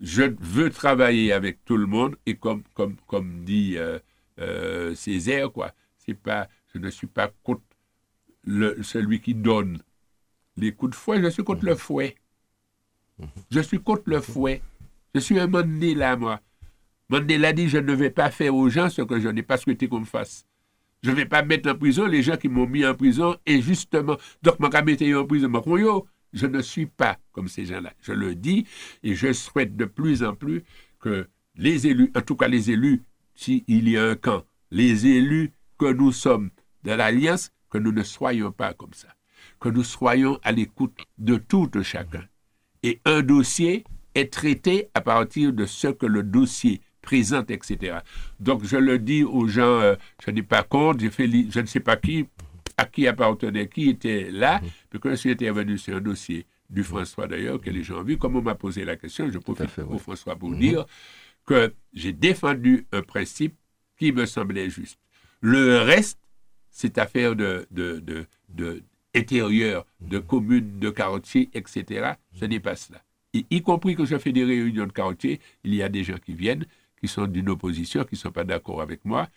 Speaker 4: Je veux travailler avec tout le monde et comme, dit euh, euh, Césaire, quoi, c'est pas, je ne suis pas contre celui qui donne les coups de fouet, je suis contre le fouet. Je suis contre le fouet. Je suis un Mandela, moi. Mandela dit, je ne vais pas faire aux gens ce que je n'ai pas souhaité qu'on me fasse. Je ne vais pas mettre en prison les gens qui m'ont mis en prison et justement, donc, je en prison, je ne suis pas comme ces gens-là. Je le dis et je souhaite de plus en plus que les élus, en tout cas les élus, s'il y a un camp, les élus que nous sommes de l'Alliance, que nous ne soyons pas comme ça. Que nous soyons à l'écoute de tout chacun. Et un dossier est traité à partir de ce que le dossier présente, etc. Donc, je le dis aux gens, euh, je n'ai pas compte, fait, je ne sais pas qui, à qui appartenait, qui était là, puis quand je suis intervenu sur un dossier du François d'ailleurs, que les gens ont vu, comme on m'a posé la question, je profite fait, au François pour dire que j'ai défendu un principe qui me semblait juste. Le reste, c'est affaire de, de, de, de intérieur, de communes, de quartiers, etc. Ce n'est pas cela. y compris que je fais des réunions de quartier, il y a des gens qui viennent, qui sont d'une opposition, qui ne sont pas d'accord avec moi.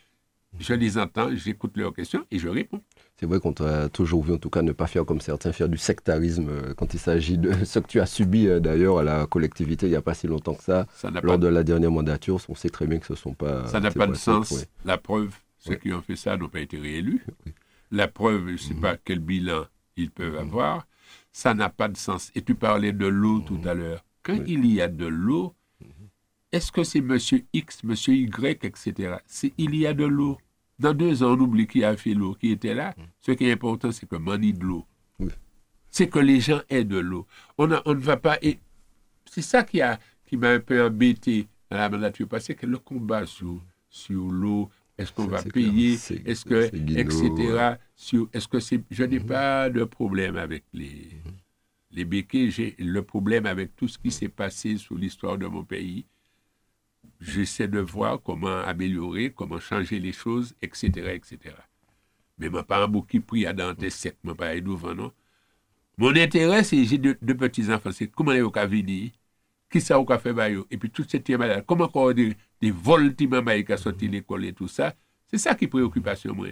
Speaker 4: Je les entends, j'écoute leurs questions et je réponds.
Speaker 3: C'est vrai qu'on t'a toujours vu, en tout cas, ne pas faire comme certains, faire du sectarisme euh, quand il s'agit de ce que tu as subi euh, d'ailleurs à la collectivité il n'y a pas si longtemps que ça. lors de la dernière mandature, on sait très bien que ce ne sont pas.
Speaker 4: Ça n'a pas de sens. La preuve, ceux qui ont fait ça n'ont pas été réélus. La preuve, je ne sais mhm. pas quel bilan ils peuvent mhm. avoir. Ça n'a pas de sens. Et tu parlais de l'eau tout mhm. à l'heure. Quand il y a de l'eau, est-ce que c'est monsieur X, monsieur Y, etc. Il y a de l'eau. Dans deux ans, on oublie qui a fait l'eau, qui était là. Ce qui est important, c'est que manie de l'eau. C'est que les gens aient de l'eau. On, on ne va pas. Et c'est ça qui, a, qui m'a un peu embêté dans la nature passée, que le combat sur, sur l'eau, est-ce qu'on va payer, est-ce que, etc. est-ce que c'est. Je n'ai mm-hmm. pas de problème avec les. Mm-hmm. Les béquets, j'ai le problème avec tout ce qui s'est passé sur l'histoire de mon pays j'essaie de voir comment améliorer, comment changer les choses, etc., etc. Mais un bouc qui prie à Dante sec, je pas devant, non? Mon intérêt, c'est j'ai deux, petits-enfants, c'est comment ils ont venir, qui ça ont fait et puis tout cette malade, comment on des, des vols qui sorti l'école et tout ça, c'est ça qui préoccupation, moi.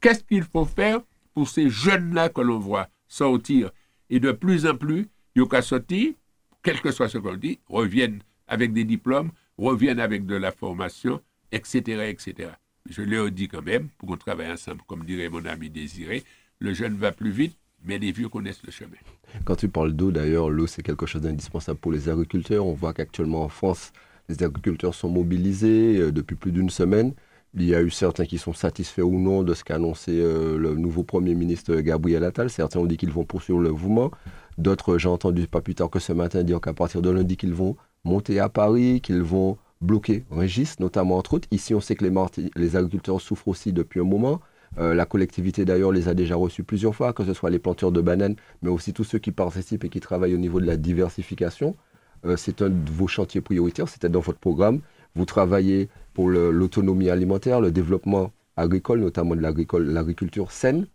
Speaker 4: Qu'est-ce qu'il faut faire pour ces jeunes-là que l'on voit sortir? Et de plus en plus, ils ont sortir, quel que soit ce qu'on dit, reviennent avec des diplômes, reviennent avec de la formation, etc., etc. Je leur dis quand même, pour qu'on travaille ensemble, comme dirait mon ami Désiré, le jeune va plus vite, mais les vieux connaissent le chemin.
Speaker 3: Quand tu parles d'eau, d'ailleurs, l'eau, c'est quelque chose d'indispensable pour les agriculteurs. On voit qu'actuellement en France, les agriculteurs sont mobilisés euh, depuis plus d'une semaine. Il y a eu certains qui sont satisfaits ou non de ce qu'a annoncé euh, le nouveau Premier ministre Gabriel Attal. Certains ont dit qu'ils vont poursuivre le mouvement. D'autres, j'ai entendu pas plus tard que ce matin dire qu'à partir de lundi, qu'ils vont monter à Paris, qu'ils vont bloquer Régis, notamment entre autres. Ici, on sait que les, les agriculteurs souffrent aussi depuis un moment. Euh, la collectivité, d'ailleurs, les a déjà reçus plusieurs fois, que ce soit les planteurs de bananes, mais aussi tous ceux qui participent et qui travaillent au niveau de la diversification. Euh, c'est un de vos chantiers prioritaires, c'était dans votre programme. Vous travaillez pour l'autonomie alimentaire, le développement agricole, notamment de l'agriculture saine.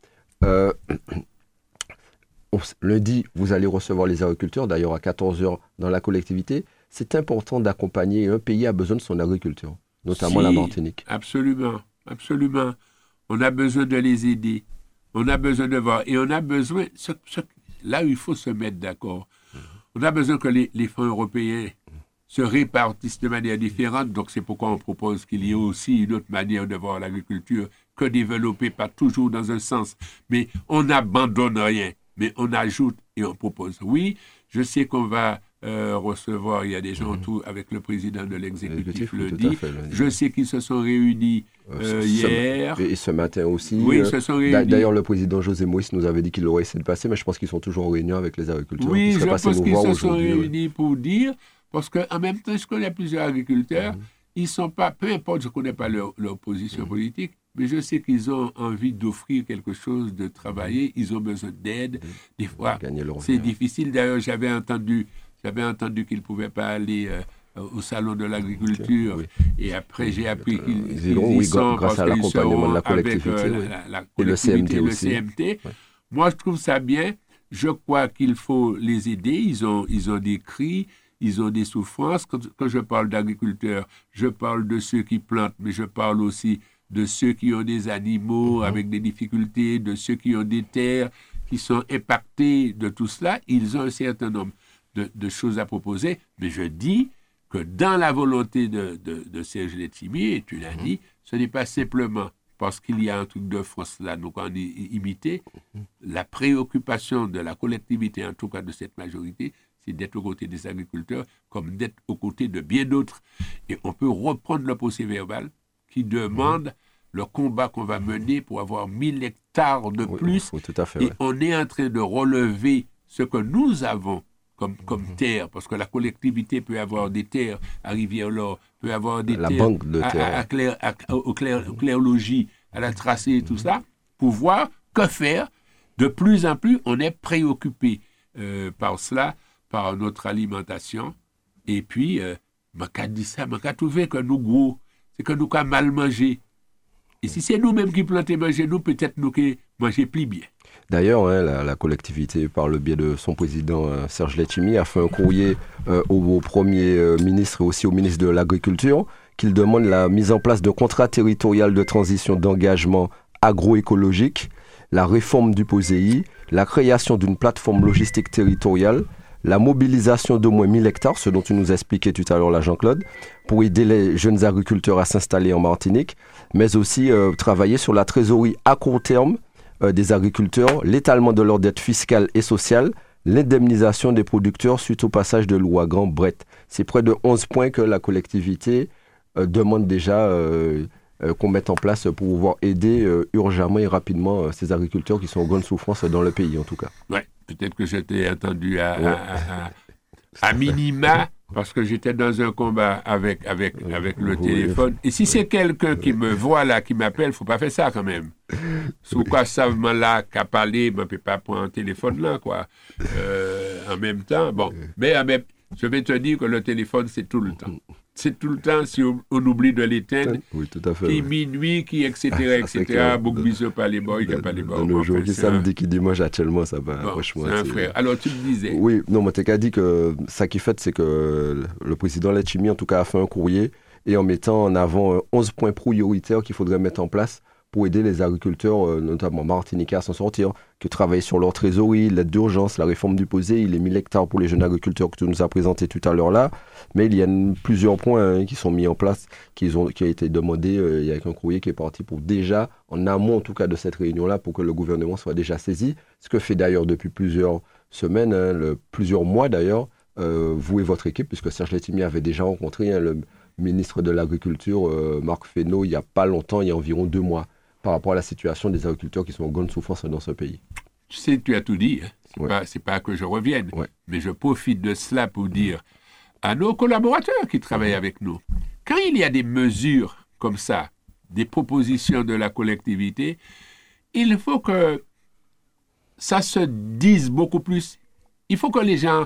Speaker 3: Euh, lundi, vous allez recevoir les agriculteurs, d'ailleurs à 14h dans la collectivité c'est important d'accompagner. Un pays a besoin de son agriculture, notamment la Martinique.
Speaker 4: Absolument, absolument. On a besoin de les aider. On a besoin de voir. Et on a besoin, là où il faut se mettre d'accord, on a besoin que les, fonds européens se répartissent de manière différente. Donc c'est pourquoi on propose qu'il y ait aussi une autre manière de voir l'agriculture que développer, pas toujours dans un sens. Mais on n'abandonne rien, mais on ajoute et on propose. Oui, je sais qu'on va euh, recevoir. Il y a des gens
Speaker 3: Mhm.
Speaker 4: tout avec le président de l'exécutif
Speaker 3: à fait.
Speaker 4: Je sais qu'ils se sont réunis
Speaker 3: Euh,
Speaker 4: euh,
Speaker 3: ce-
Speaker 4: hier.
Speaker 3: Et, ce matin aussi.
Speaker 4: Oui, ils se sont réunis.
Speaker 3: D'ailleurs, le président José Moïse nous avait dit qu'il aurait essayé de passer, mais je pense qu'ils sont toujours en réunion avec les agriculteurs.
Speaker 4: Oui, je pense qu'ils se sont
Speaker 3: oui.
Speaker 4: réunis pour dire, parce qu'en même temps, je connais plusieurs agriculteurs,
Speaker 3: Mhm.
Speaker 4: ils sont pas, peu importe, je ne connais pas leur, leur position politique, mais je sais qu'ils ont envie d'offrir quelque chose, de travailler, ils ont besoin d'aide. Des fois, c'est
Speaker 3: vie.
Speaker 4: difficile. D'ailleurs, j'avais entendu, j'avais entendu qu'ils ne pouvaient pas aller euh, au salon de l'agriculture.
Speaker 3: Oui.
Speaker 4: Et après, j'ai appris
Speaker 3: Euh,
Speaker 4: qu'ils
Speaker 3: ils iront,
Speaker 4: qu'ils
Speaker 3: oui,
Speaker 4: sont
Speaker 3: grâce
Speaker 4: parce
Speaker 3: à
Speaker 4: qu'ils
Speaker 3: l'accompagnement de la
Speaker 4: seront avec,
Speaker 3: collectivité,
Speaker 4: euh,
Speaker 3: oui.
Speaker 4: la, la
Speaker 3: Et le
Speaker 4: collectivité,
Speaker 3: CMT
Speaker 4: le. CMT. Moi, je trouve ça bien. Je crois qu'il faut les aider. Ils ont, ils ont des cris, ils ont des souffrances. Quand, quand je parle d'agriculteurs, je parle de ceux qui plantent, mais je parle aussi de ceux qui ont des animaux
Speaker 3: Mhm.
Speaker 4: avec des difficultés, de ceux qui ont des terres qui sont impactés de tout cela. Ils ont un certain nombre de, de choses à proposer. Mais je dis que dans la volonté de, de, de Serge et tu l'as dit, ce n'est pas simplement parce qu'il y a un truc de France là, nous on y imité, la préoccupation de la collectivité, en tout cas de cette majorité, c'est d'être aux côtés des agriculteurs comme d'être aux côtés de bien d'autres. Et on peut reprendre le procès verbal qui demande le combat qu'on va mener pour avoir 1000 hectares de
Speaker 3: Oui,
Speaker 4: plus
Speaker 3: oui, tout à fait.
Speaker 4: et
Speaker 3: ouais.
Speaker 4: on est en train de relever ce que nous avons comme, comme terre, parce que la collectivité peut avoir des terres à Rivière-Laure, peut avoir des
Speaker 3: La
Speaker 4: terres
Speaker 3: banque de
Speaker 4: à- à-
Speaker 3: terre.
Speaker 4: à Claire- à- au, clair, au clair-logis, à la tracée et tout ça, pour voir que faire. De plus en plus, on est préoccupé euh, par cela, par notre alimentation. Et puis, euh, m'a qu'à dit ça, m'a qu'à trouvé que nous gros, c'est que nous qu'à mal manger. Et si c'est nous-mêmes qui plantons manger, nous, peut-être nous qui manger plus bien.
Speaker 3: D'ailleurs, la, collectivité, par le biais de son président euh, Serge Letchimy, a fait un courrier euh, au, Premier euh, ministre et aussi au ministre de l'Agriculture qu'il demande la mise en place de contrats territoriaux de transition d'engagement agroécologique, la réforme du POSEI, la création d'une plateforme logistique territoriale, la mobilisation d'au moins 1000 hectares, ce dont tu nous as expliqué tout à l'heure, là, Jean-Claude, pour aider les jeunes agriculteurs à s'installer en Martinique, mais aussi travailler sur la trésorerie à court terme des agriculteurs, l'étalement de leur dette fiscale et sociale, l'indemnisation des producteurs suite au passage de l'ouragan Brett. C'est près de 11 points que la collectivité euh, demande déjà euh, euh, qu'on mette en place pour pouvoir aider euh, urgemment et rapidement euh, ces agriculteurs qui sont en grande souffrance dans le pays en tout cas.
Speaker 4: Ouais, peut-être que j'étais entendu à,
Speaker 3: Ouais.
Speaker 4: à- à minima parce que j'étais dans un combat avec, avec, avec le
Speaker 3: Oui.
Speaker 4: téléphone. Et si c'est quelqu'un qui me voit là, qui m'appelle, faut pas faire ça quand même. Sous quoi savent là qu'à parler, je ne peux pas prendre un téléphone là, quoi. Euh, en même temps, bon. Mais même- je vais te dire que le téléphone, c'est tout le temps. C'est tout le temps si on, on oublie de l'éteindre.
Speaker 3: Oui, tout à fait.
Speaker 4: Qui
Speaker 3: oui.
Speaker 4: minuit, qui etc.
Speaker 3: Ah,
Speaker 4: etc. Beaucoup de pas les boys, qui pas les boys. Enfin,
Speaker 3: qui samedi, qui dimanche, actuellement, ça va.
Speaker 4: bon,
Speaker 3: franchement,
Speaker 4: c'est un
Speaker 3: c'est-
Speaker 4: frère. Alors tu me disais.
Speaker 3: Oui, non, mais t'as qu'à dit que ça qui fait, c'est que le président Letchimy, en tout cas, a fait un courrier et en mettant en avant euh, 11 points prioritaires qu'il faudrait mettre en place pour aider les agriculteurs, euh, notamment martiniquais, à s'en sortir, que travailler sur leur trésorerie, l'aide d'urgence, la réforme du POSEI, les 1000 hectares pour les jeunes agriculteurs que tu nous as présenté tout à l'heure là. Mais il y a plusieurs points hein, qui sont mis en place, qui, ont, qui été demandé. euh, il y a un courrier qui est parti pour déjà, en amont en tout cas de cette réunion-là, pour que le gouvernement soit déjà saisi. Ce que fait d'ailleurs depuis plusieurs semaines, hein, plusieurs mois d'ailleurs, euh, vous et votre équipe, puisque Serge Letimi avait déjà rencontré hein, le ministre de l'Agriculture, euh, Marc Fesneau, il n'y a pas longtemps, il y a environ deux mois, par rapport à la situation des agriculteurs qui sont en grande souffrance dans ce pays.
Speaker 4: Tu sais, tu as tout dit. Hein. C'est
Speaker 3: Ouais.
Speaker 4: pas, que je revienne.
Speaker 3: Ouais.
Speaker 4: Mais je profite de cela pour dire à nos collaborateurs qui travaillent avec nous, quand il y a des mesures comme ça, des propositions de la collectivité, il faut que ça se dise beaucoup plus. Il faut que les gens euh,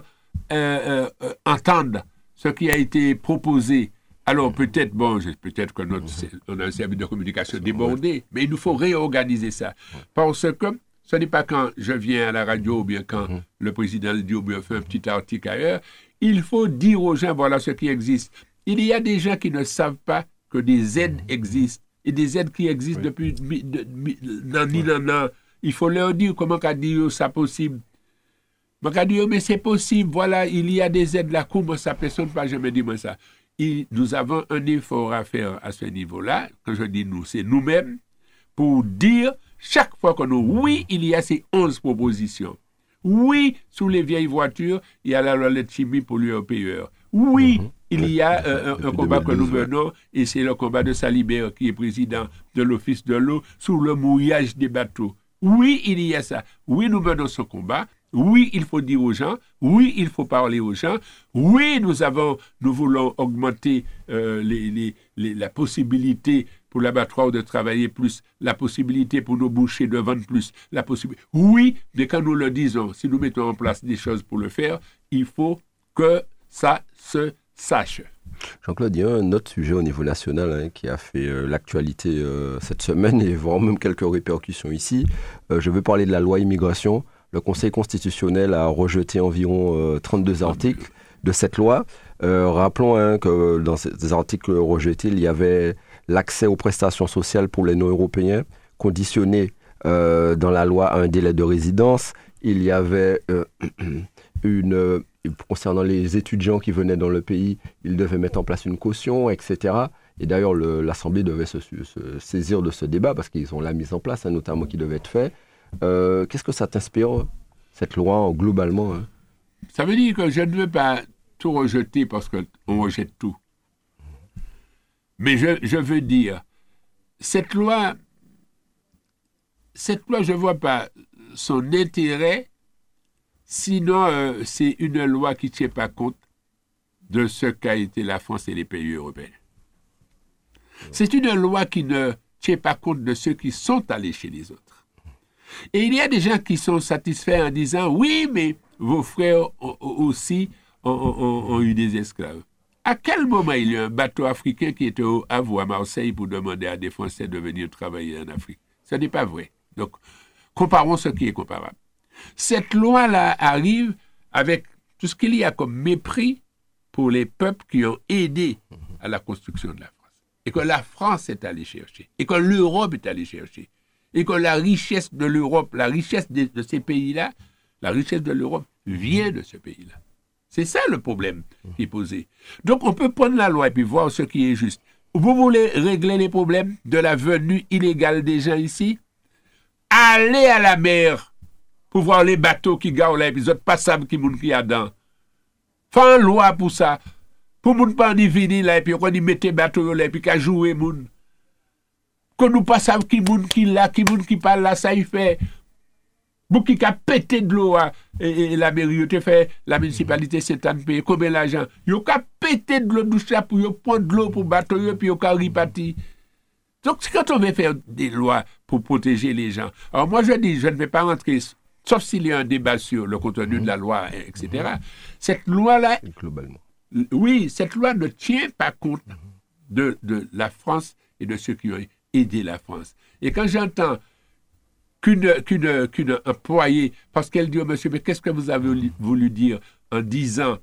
Speaker 4: euh, euh, entendent ce qui a été proposé. Alors peut-être, bon, peut-être que notre, on a un service de communication débordé, mais il nous faut réorganiser ça. Parce que ce n'est pas quand je viens à la radio ou bien quand le président dit ou bien fait un petit article ailleurs. Il faut dire aux gens, voilà ce qui existe. Il y a des gens qui ne savent pas que des aides existent. Et des aides qui existent depuis mi- de- nan. Il faut leur dire comment qu'a dire ça possible. Je vais dire, mais c'est possible, voilà, il y a des aides là, comment ça, personne ne va jamais dire moi ça. Nous avons un effort à faire à ce niveau-là. Quand je dis nous, c'est nous-mêmes, pour dire chaque fois que nous, oui, il y a ces 11 propositions. Oui, sous les vieilles voitures, il y a la loi de chimie pollueur-payeur. Oui,
Speaker 3: Mhm.
Speaker 4: il y a euh, un- un, combat que nous
Speaker 3: 2012, ouais.
Speaker 4: menons, et c'est le combat de Salibert, qui est président de l'Office de l'eau, sur le mouillage des bateaux. Oui, il y a ça. Oui, nous menons ce combat. Oui, il faut dire aux gens. Oui, il faut parler aux gens. Oui, nous avons, nous voulons augmenter euh, la possibilité pour l'abattoir de travailler plus, la possibilité pour nos bouchers de vendre plus, la possibilité. Oui, mais quand nous le disons, si nous mettons en place des choses pour le faire, il faut que ça se sache.
Speaker 3: Jean-Claude, il y a un autre sujet au niveau national hein, qui a fait euh, l'actualité euh, cette semaine et voire même quelques répercussions ici. Je veux parler de la loi immigration. Le Conseil constitutionnel a rejeté environ euh, 32 articles de cette loi. Euh, rappelons hein, que dans ces articles rejetés, il y avait l'accès aux prestations sociales pour les non-européens, conditionné euh, dans la loi à un délai de résidence. Il y avait euh, une, euh, concernant les étudiants qui venaient dans le pays, ils devaient mettre en place une caution, etc. Et d'ailleurs, le- l'Assemblée devait se, saisir de ce débat parce qu'ils ont la mise en place, hein, notamment qui devait être fait. Euh, Qu'est-ce que ça t'inspire, cette loi, globalement hein?
Speaker 4: Ça veut dire que je ne veux pas tout rejeter parce qu'on rejette tout. Mais je, je veux dire, cette loi, cette loi, je ne vois pas son intérêt, sinon euh, c'est une loi qui ne tient pas compte de ce qu'a été la France et les pays européens. C'est une loi qui ne tient pas compte de ceux qui sont allés chez les autres. Et il y a des gens qui sont satisfaits en disant oui, mais vos frères aussi ont, eu des esclaves. À quel moment il y a un bateau africain qui était au Havre à Marseille pour demander à des Français de venir travailler en Afrique? Ce n'est pas vrai. Donc, comparons ce qui est comparable. Cette loi-là arrive avec tout ce qu'il y a comme mépris pour les peuples qui ont aidé à la construction de la France. Et que la France est allée chercher. Et que l'Europe est allée chercher. Et que la richesse de l'Europe, la richesse de, ces pays-là, la richesse de l'Europe vient de ce pays-là. C'est ça le problème qui est posé. Donc on peut prendre la loi et puis voir ce qui est juste. Vous voulez régler les problèmes de la venue illégale des gens ici? Allez à la mer pour voir les bateaux qui garent là et puis les autres pas savent qui moun qui a dedans. Fais une loi pour ça. Pour moun pas venir là et puis on y mette bateau là et puis qu'à jouer moun. Que nous pas savent qui moun qui là, qui moun qui parle là, ça y fait. Pour qui a pété de l'eau, hein, et, et la mairie, te fait, la municipalité Saint-Anne paye combien d'argent Yo a pété de l'eau douce pour prendre de l'eau pour bateau, puis yo a reparti. Donc, c'est quand on veut faire des lois pour protéger les gens. Alors, moi, je dis, je ne vais pas rentrer, sauf s'il y a un débat sur le contenu de la loi, etc. Cette loi-là,
Speaker 3: globalement
Speaker 4: oui, cette loi ne tient pas compte de, de la France et de ceux qui ont aidé la France. Et quand j'entends qu'une qu'une qu'une employée, parce qu'elle dit au monsieur, mais qu'est-ce que vous avez voulu- dire en disant,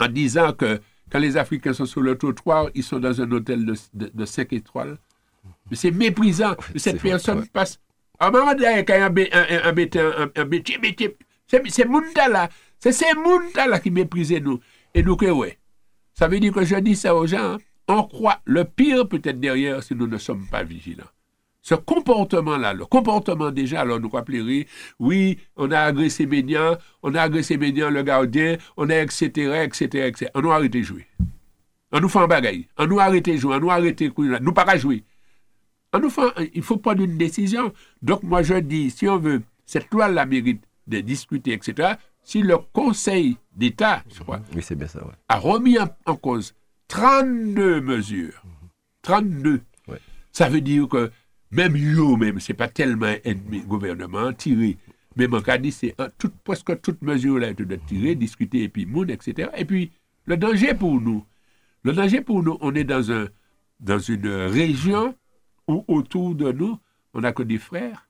Speaker 4: en disant que quand les Africains sont sur le trottoir, ils sont dans un hôtel de, de, de 5 étoiles? Mais c'est méprisant. Cette
Speaker 3: vrai,
Speaker 4: personne
Speaker 3: ouais.
Speaker 4: passe. À un moment donné, quand il y a un un- bétier, c'est là. C'est ces qui méprisent nous. Et nous, que ouais. Ça veut dire que je dis ça aux gens. hein. On croit le pire peut-être derrière si nous ne sommes pas vigilants. Ce comportement-là, le comportement déjà, alors nous rappellerons, oui, on a agressé Ménian, on a agressé Ménian, le gardien, on a etc., etc., etc. On nous a arrêté de jouer. On nous fait un bagaille. On nous a arrêté de jouer. On nous a arrêté de Nous pas jouer. On nous fait- il faut prendre une décision. Donc moi je dis, si on veut, cette loi la mérite de discuter, etc. Si le Conseil d'État, je crois,
Speaker 3: Oui, c'est bien ça, ouais.
Speaker 4: a remis en, en cause 32 mesures. 32.
Speaker 3: Ouais.
Speaker 4: Ça veut dire que même yo, même, c'est pas tellement ennemi gouvernement tiré. Même en cas dit, c'est tout, presque toute mesure là de tirer, discuter, et puis moun, etc. Et puis, le danger pour nous, le danger pour nous, on est dans, un, dans une région où autour de nous, on n'a que des frères.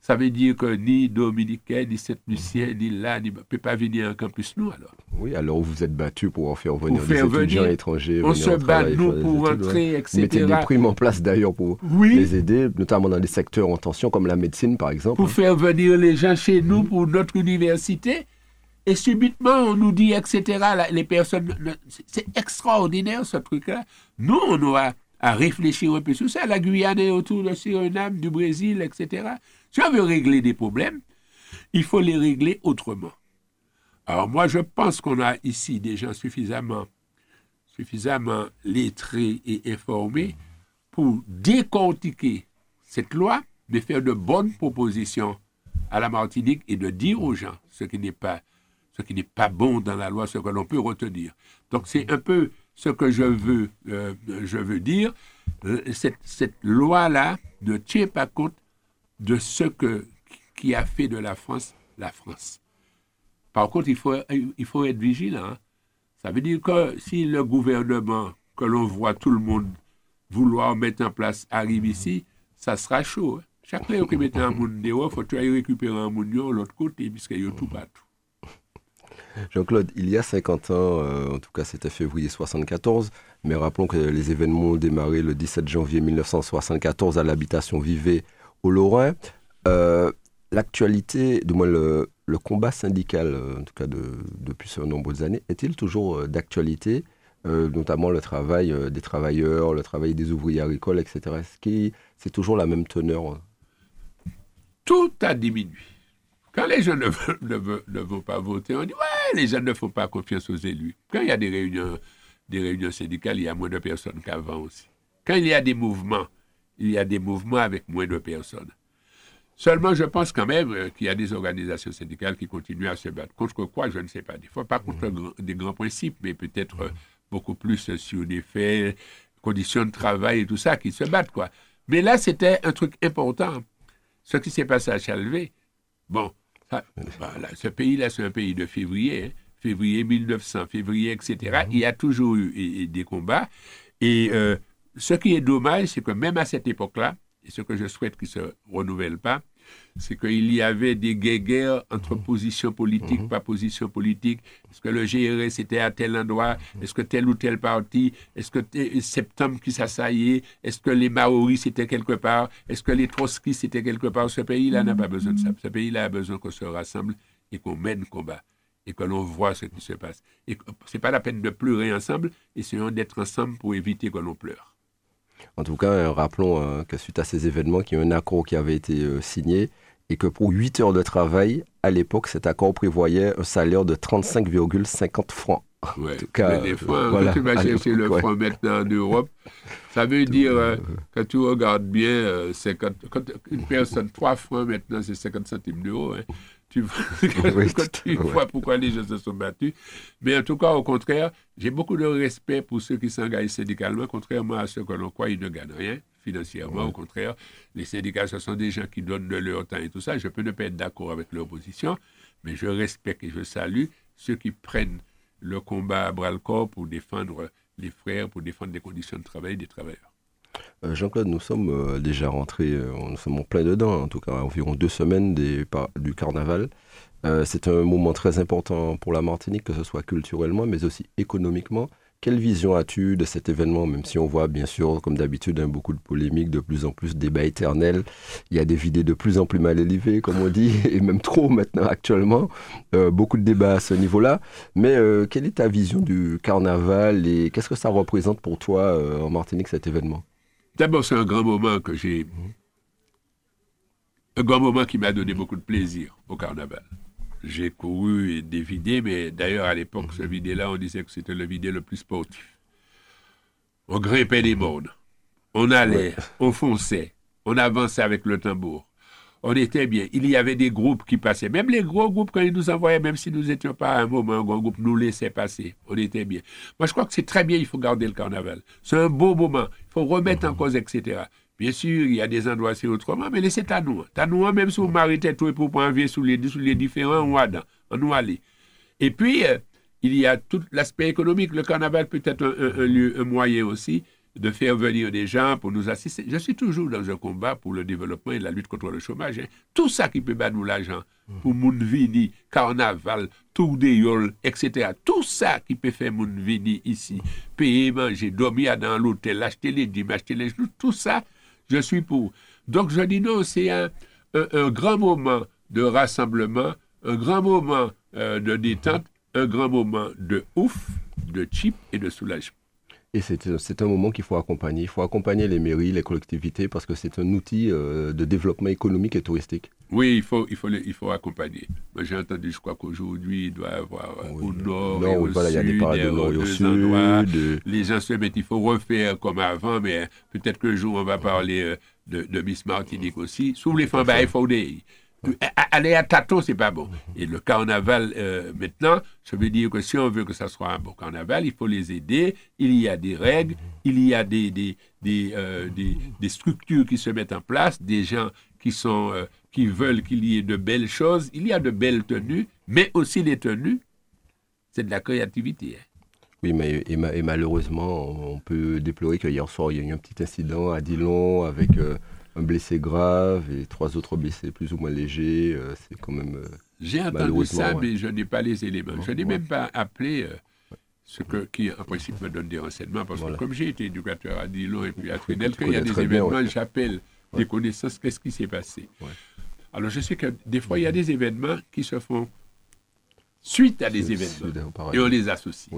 Speaker 4: Ça veut dire que ni Dominicains, ni Saint-Lucien, ni là, ni ne peut pas venir en campus nous alors.
Speaker 3: Oui, alors vous vous êtes battu pour en faire venir
Speaker 4: faire
Speaker 3: des étudiants
Speaker 4: venir.
Speaker 3: étrangers.
Speaker 4: On se bat, nous, pour
Speaker 3: ouais.
Speaker 4: rentrer,
Speaker 3: Vous
Speaker 4: etc.
Speaker 3: mettez des primes en place d'ailleurs pour
Speaker 4: Oui.
Speaker 3: les aider, notamment dans des secteurs en tension comme la médecine par exemple.
Speaker 4: pour faire venir les gens chez nous pour notre université. Et subitement, on nous dit, etc. là, les personnes. C'est extraordinaire ce truc-là. Nous, on aura à réfléchir un peu sur ça. La Guyane est autour de Suriname, du Brésil, etc. Si on veut régler des problèmes, Il faut les régler autrement. Alors moi, je pense qu'on a ici des gens suffisamment, suffisamment lettrés et informés pour décortiquer cette loi, de faire de bonnes propositions à la Martinique et de dire aux gens ce qui n'est pas, ce qui n'est pas bon dans la loi, ce que l'on peut retenir. Donc c'est un peu ce que je veux, euh, je veux dire. Euh, cette, cette loi-là ne tient pas compte de ce que, qui a fait de la France la France. Par contre, il faut, il faut être vigilant. Hein. Ça veut dire que si le gouvernement, que l'on voit tout le monde vouloir mettre en place, arrive ici, ça sera chaud. Hein. Chaque fois que un monde dehors, il faut aller récupérer un monde de l'autre côté, puisqu'il y a tout partout.
Speaker 3: Jean-Claude, il y a 50 ans, euh, en tout cas c'était février 74, mais rappelons que les événements ont démarré le 17 janvier 1974 à l'habitation Vivet au Lorrain. Euh, l'actualité, du moins le, combat syndical, euh, en tout cas de, depuis de nombreuses années, est-il toujours d'actualité notamment le travail des travailleurs, le travail des ouvriers agricoles, etc. C'est toujours la même teneur?
Speaker 4: Tout a diminué. Quand les gens ne veulent, ne veulent, pas voter, on dit ouais, les gens ne font pas confiance aux élus. Quand il y a des réunions, des réunions syndicales, il y a moins de personnes qu'avant aussi. Quand il y a des mouvements, il y a des mouvements avec moins de personnes. Seulement, je pense quand même euh, qu'il y a des organisations syndicales qui continuent à se battre. Contre quoi, je ne sais pas. Des fois, pas contre des grands principes, mais peut-être euh, beaucoup plus sur des faits, conditions de travail et tout ça, qui se battent, quoi. Mais là, c'était un truc important. Ce qui s'est passé à Chalvet, bon, ce pays-là, c'est un pays de février, hein. février 1900, février, etc. Il y a toujours eu des combats. Et euh, ce qui est dommage, c'est que même à cette époque-là, et ce que je souhaite qu'il ne se renouvelle pas, c'est qu'il y avait des guerres entre mhm. positions politiques, mhm. pas positions politiques. Est-ce que le GRS était à tel endroit? Est-ce que tel ou tel parti Est-ce que septembre qui s'assaillait? Est-ce que les Maoris étaient quelque part? Est-ce que les Trotskistes étaient quelque part? Ce pays-là n'a pas besoin de ça. Ce pays-là a besoin qu'on se rassemble et qu'on mène combat et que l'on voit ce qui se passe. Et c'est pas la peine de pleurer ensemble, essayons d'être ensemble pour éviter que l'on pleure.
Speaker 3: En tout cas, euh, rappelons euh, que suite à ces événements, qu'il y a un accord qui avait été euh, signé et que pour 8 heures de travail, à l'époque, cet accord prévoyait un salaire de 35,50 francs.
Speaker 4: Ouais. En tout cas, tu vas chercher le franc maintenant en Europe, ça veut dire, quand tu regardes bien, quand une personne, 3 francs maintenant, c'est 50 centimes d'euros. Hein tu, vois pourquoi les gens se sont battus. Mais en tout cas, au contraire, j'ai beaucoup de respect pour ceux qui s'engagent syndicalement, contrairement à ceux que l'on croit, ils ne gagnent rien financièrement. Au contraire, les syndicats, ce sont des gens qui donnent de leur temps et tout ça. Je peux ne pas être d'accord avec leur position, mais je respecte et je salue ceux qui prennent le combat à bras-le-corps pour défendre les frères, pour défendre les conditions de travail des travailleurs.
Speaker 3: Euh, Jean-Claude, nous sommes euh, déjà rentrés, euh, nous sommes en plein dedans, en tout cas environ deux semaines du carnaval. c'est un moment très important pour la Martinique, que ce soit culturellement, mais aussi économiquement. Quelle vision as-tu de cet événement, même si on voit bien sûr, comme d'habitude, hein, beaucoup de polémiques, de plus en plus de débats éternels. Il y a des idées de plus en plus mal élevées, comme on dit, et même trop maintenant actuellement. beaucoup de débats à ce niveau-là. Mais quelle est ta vision du carnaval et qu'est-ce que ça représente pour toi en Martinique cet événement?
Speaker 4: D'abord, c'est un grand moment que j'ai. Un grand moment qui m'a donné beaucoup de plaisir au carnaval. J'ai couru des vidés, mais d'ailleurs, à l'époque, ce vidé-là, on disait que c'était le vidé le plus sportif. On grimpait des mondes. On allait, on fonçait, on avançait avec le tambour on était bien. Il y avait des groupes qui passaient. Même les gros groupes, quand ils nous envoyaient, même si nous n'étions pas à un moment un gros groupe, nous laissaient passer. On était bien. Moi, je crois que c'est très bien, il faut garder le carnaval. C'est un beau moment. Il faut remettre en cause, etc. Bien sûr, il y a des endroits, c'est autrement, mais laissez à nous. À nous, même si vous m'arrêtez tout pour prendre un sous les, sous les différents, on va on nous aller. Et puis, euh, il y a tout l'aspect économique. Le carnaval peut être un, lieu, un moyen aussi de faire venir des gens pour nous assister. Je suis toujours dans un combat pour le développement et la lutte contre le chômage. Tout ça qui peut battre l'argent pour Mounvini, Carnaval, Tour des Yoles, etc. Tout ça qui peut faire Mounvini ici, payer, manger, dormir dans l'hôtel, acheter les dîmes, acheter les choses, tout ça, je suis pour. Donc je dis non, c'est un, un, grand moment de rassemblement, un grand moment euh, de détente, un grand moment de ouf, de chip et de soulagement.
Speaker 3: Et c'est c'est un moment qu'il faut accompagner. Il faut accompagner les mairies, les collectivités, parce que c'est un outil euh, de développement économique et touristique.
Speaker 4: Oui, il faut, il faut, il faut accompagner. J'ai entendu, je crois qu'aujourd'hui, il doit y avoir euh, au nord, et
Speaker 3: Non,
Speaker 4: au
Speaker 3: voilà, il y a des parades au nord et au
Speaker 4: deux
Speaker 3: sud.
Speaker 4: endroits.
Speaker 3: euh,
Speaker 4: Les gens se mettent, il faut refaire comme avant, mais peut-être que le jour, on va parler euh, de, de Miss Martinique aussi. Sous les bah, il faut des... Aller à tâtons, c'est pas bon. Et le carnaval, euh, maintenant, ça veut dire que si on veut que ça soit un bon carnaval, il faut les aider. Il y a des règles, il y a des, des, des, euh, des, des structures qui se mettent en place, des gens qui, sont, euh, qui veulent qu'il y ait de belles choses. Il y a de belles tenues, mais aussi les tenues, c'est de la créativité. hein.
Speaker 3: Oui, mais et, ma- et malheureusement, on peut déplorer qu'hier soir, il y a eu un petit incident à Dillon avec un blessé grave et trois autres blessés plus ou moins légers. euh, c'est quand même. euh,
Speaker 4: J'ai entendu ça,
Speaker 3: ouais.
Speaker 4: mais je n'ai pas les éléments. Je n'ai
Speaker 3: Ouais.
Speaker 4: même pas appelé euh, ce que, qui, en principe, me donne des renseignements, parce
Speaker 3: Voilà.
Speaker 4: que comme j'ai été éducateur à Dillon et puis à Trinel, quand il y a des événements,
Speaker 3: ouais.
Speaker 4: j'appelle des connaissances, qu'est-ce qui s'est passé. Alors, je sais que des fois, il y a des événements qui se font suite à des événements, et on les associe.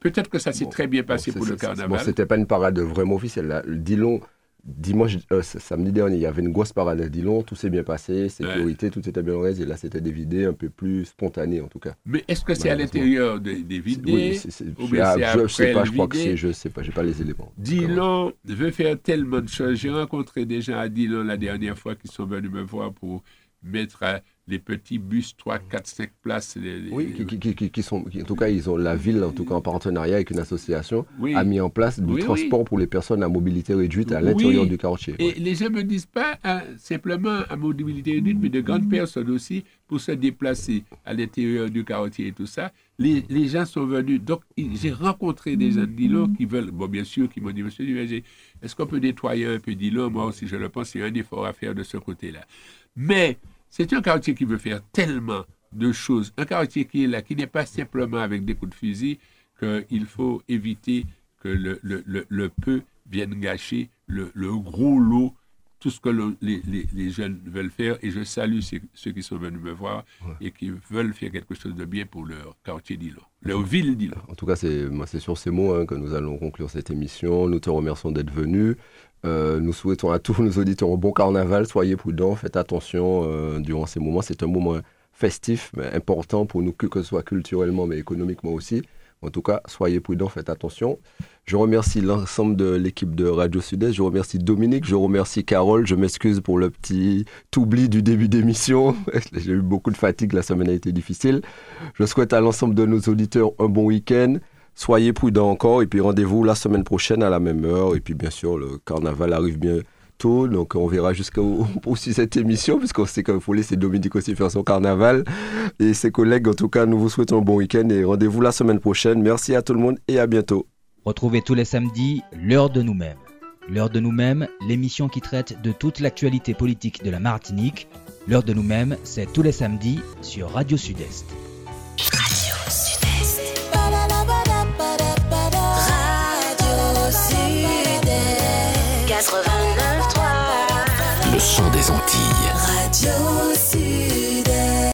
Speaker 4: Peut-être que ça s'est
Speaker 3: Bon,
Speaker 4: très bien passé pour le carnaval.
Speaker 3: Bon, c'était pas une parade vraiment officielle. Là. Dillon, dimanche, euh, c- samedi dernier, il y avait une grosse parade à Dillon. Tout s'est bien passé, sécurité, tout était bien. Et là, c'était des vidées un peu plus spontanées, en tout cas.
Speaker 4: Mais est-ce que c'est à l'intérieur des, des vidées
Speaker 3: Oui,
Speaker 4: ou
Speaker 3: je,
Speaker 4: bien
Speaker 3: je sais pas, je crois que c'est, je sais pas, j'ai pas les éléments.
Speaker 4: Dillon veut faire tellement de choses. J'ai rencontré des gens à Dillon la dernière fois qui sont venus me voir pour mettre euh, les petits bus 3, 4, 5 places. les- les-
Speaker 3: Oui, qui, qui- qui- qui- qui sont, en tout cas, ils ont la ville, en tout cas en partenariat avec une association,
Speaker 4: Oui.
Speaker 3: a mis en place du
Speaker 4: Oui,
Speaker 3: transport pour les personnes à mobilité réduite à l'intérieur du quartier.
Speaker 4: Et les gens ne me disent pas hein, simplement à mobilité réduite, mais de grandes personnes aussi pour se déplacer à l'intérieur du quartier et tout ça. Les, les gens sont venus. Donc, j'ai rencontré des gens de Dillon qui veulent, bon, bien sûr, qui m'ont dit, Monsieur est-ce qu'on peut nettoyer un peu Dillon Moi aussi, je le pense, il y a un effort à faire de ce côté-là. Mais c'est un quartier qui veut faire tellement de choses. Un quartier qui est là, qui n'est pas simplement avec des coups de fusil, qu'il faut éviter que le, le- peu vienne gâcher le gros lot, tout ce que le- les, les- les jeunes veulent faire. Et je salue ceux, ceux qui sont venus me voir et qui veulent faire quelque chose de bien pour leur quartier d'Îlot, leur ville d'Îlot.
Speaker 3: En tout cas, c'est sur ces mots hein, que nous allons conclure cette émission. Nous te remercions d'être venu. Euh, nous souhaitons à tous nos auditeurs un bon carnaval. Soyez prudents, faites attention euh, durant ces moments. C'est un moment festif, mais important pour nous, que ce soit culturellement, mais économiquement aussi. En tout cas, soyez prudents, faites attention. Je remercie l'ensemble de l'équipe de Radio Sud-Est. Je remercie Dominique, je remercie Carole. Je m'excuse pour le petit oubli du début d'émission. J'ai eu beaucoup de fatigue, la semaine a été difficile. Je souhaite à l'ensemble de nos auditeurs un bon week-end. Soyez prudents encore et puis rendez-vous la semaine prochaine à la même heure. Et puis bien sûr, le carnaval arrive donc on verra jusqu'au aussi cette émission, puisqu'on sait qu'il faut laisser Dominique aussi faire son carnaval. Et ses collègues, en tout cas, nous vous souhaitons un bon week-end et rendez-vous la semaine prochaine. Merci à tout le monde et à bientôt.
Speaker 2: Retrouvez tous les samedis l'heure de nous-mêmes. L'heure de nous-mêmes, l'émission qui traite de toute l'actualité politique de la Martinique. L'heure de nous-mêmes, c'est tous les samedis sur Radio Sud-Est.
Speaker 1: Son des Antilles.
Speaker 5: Radio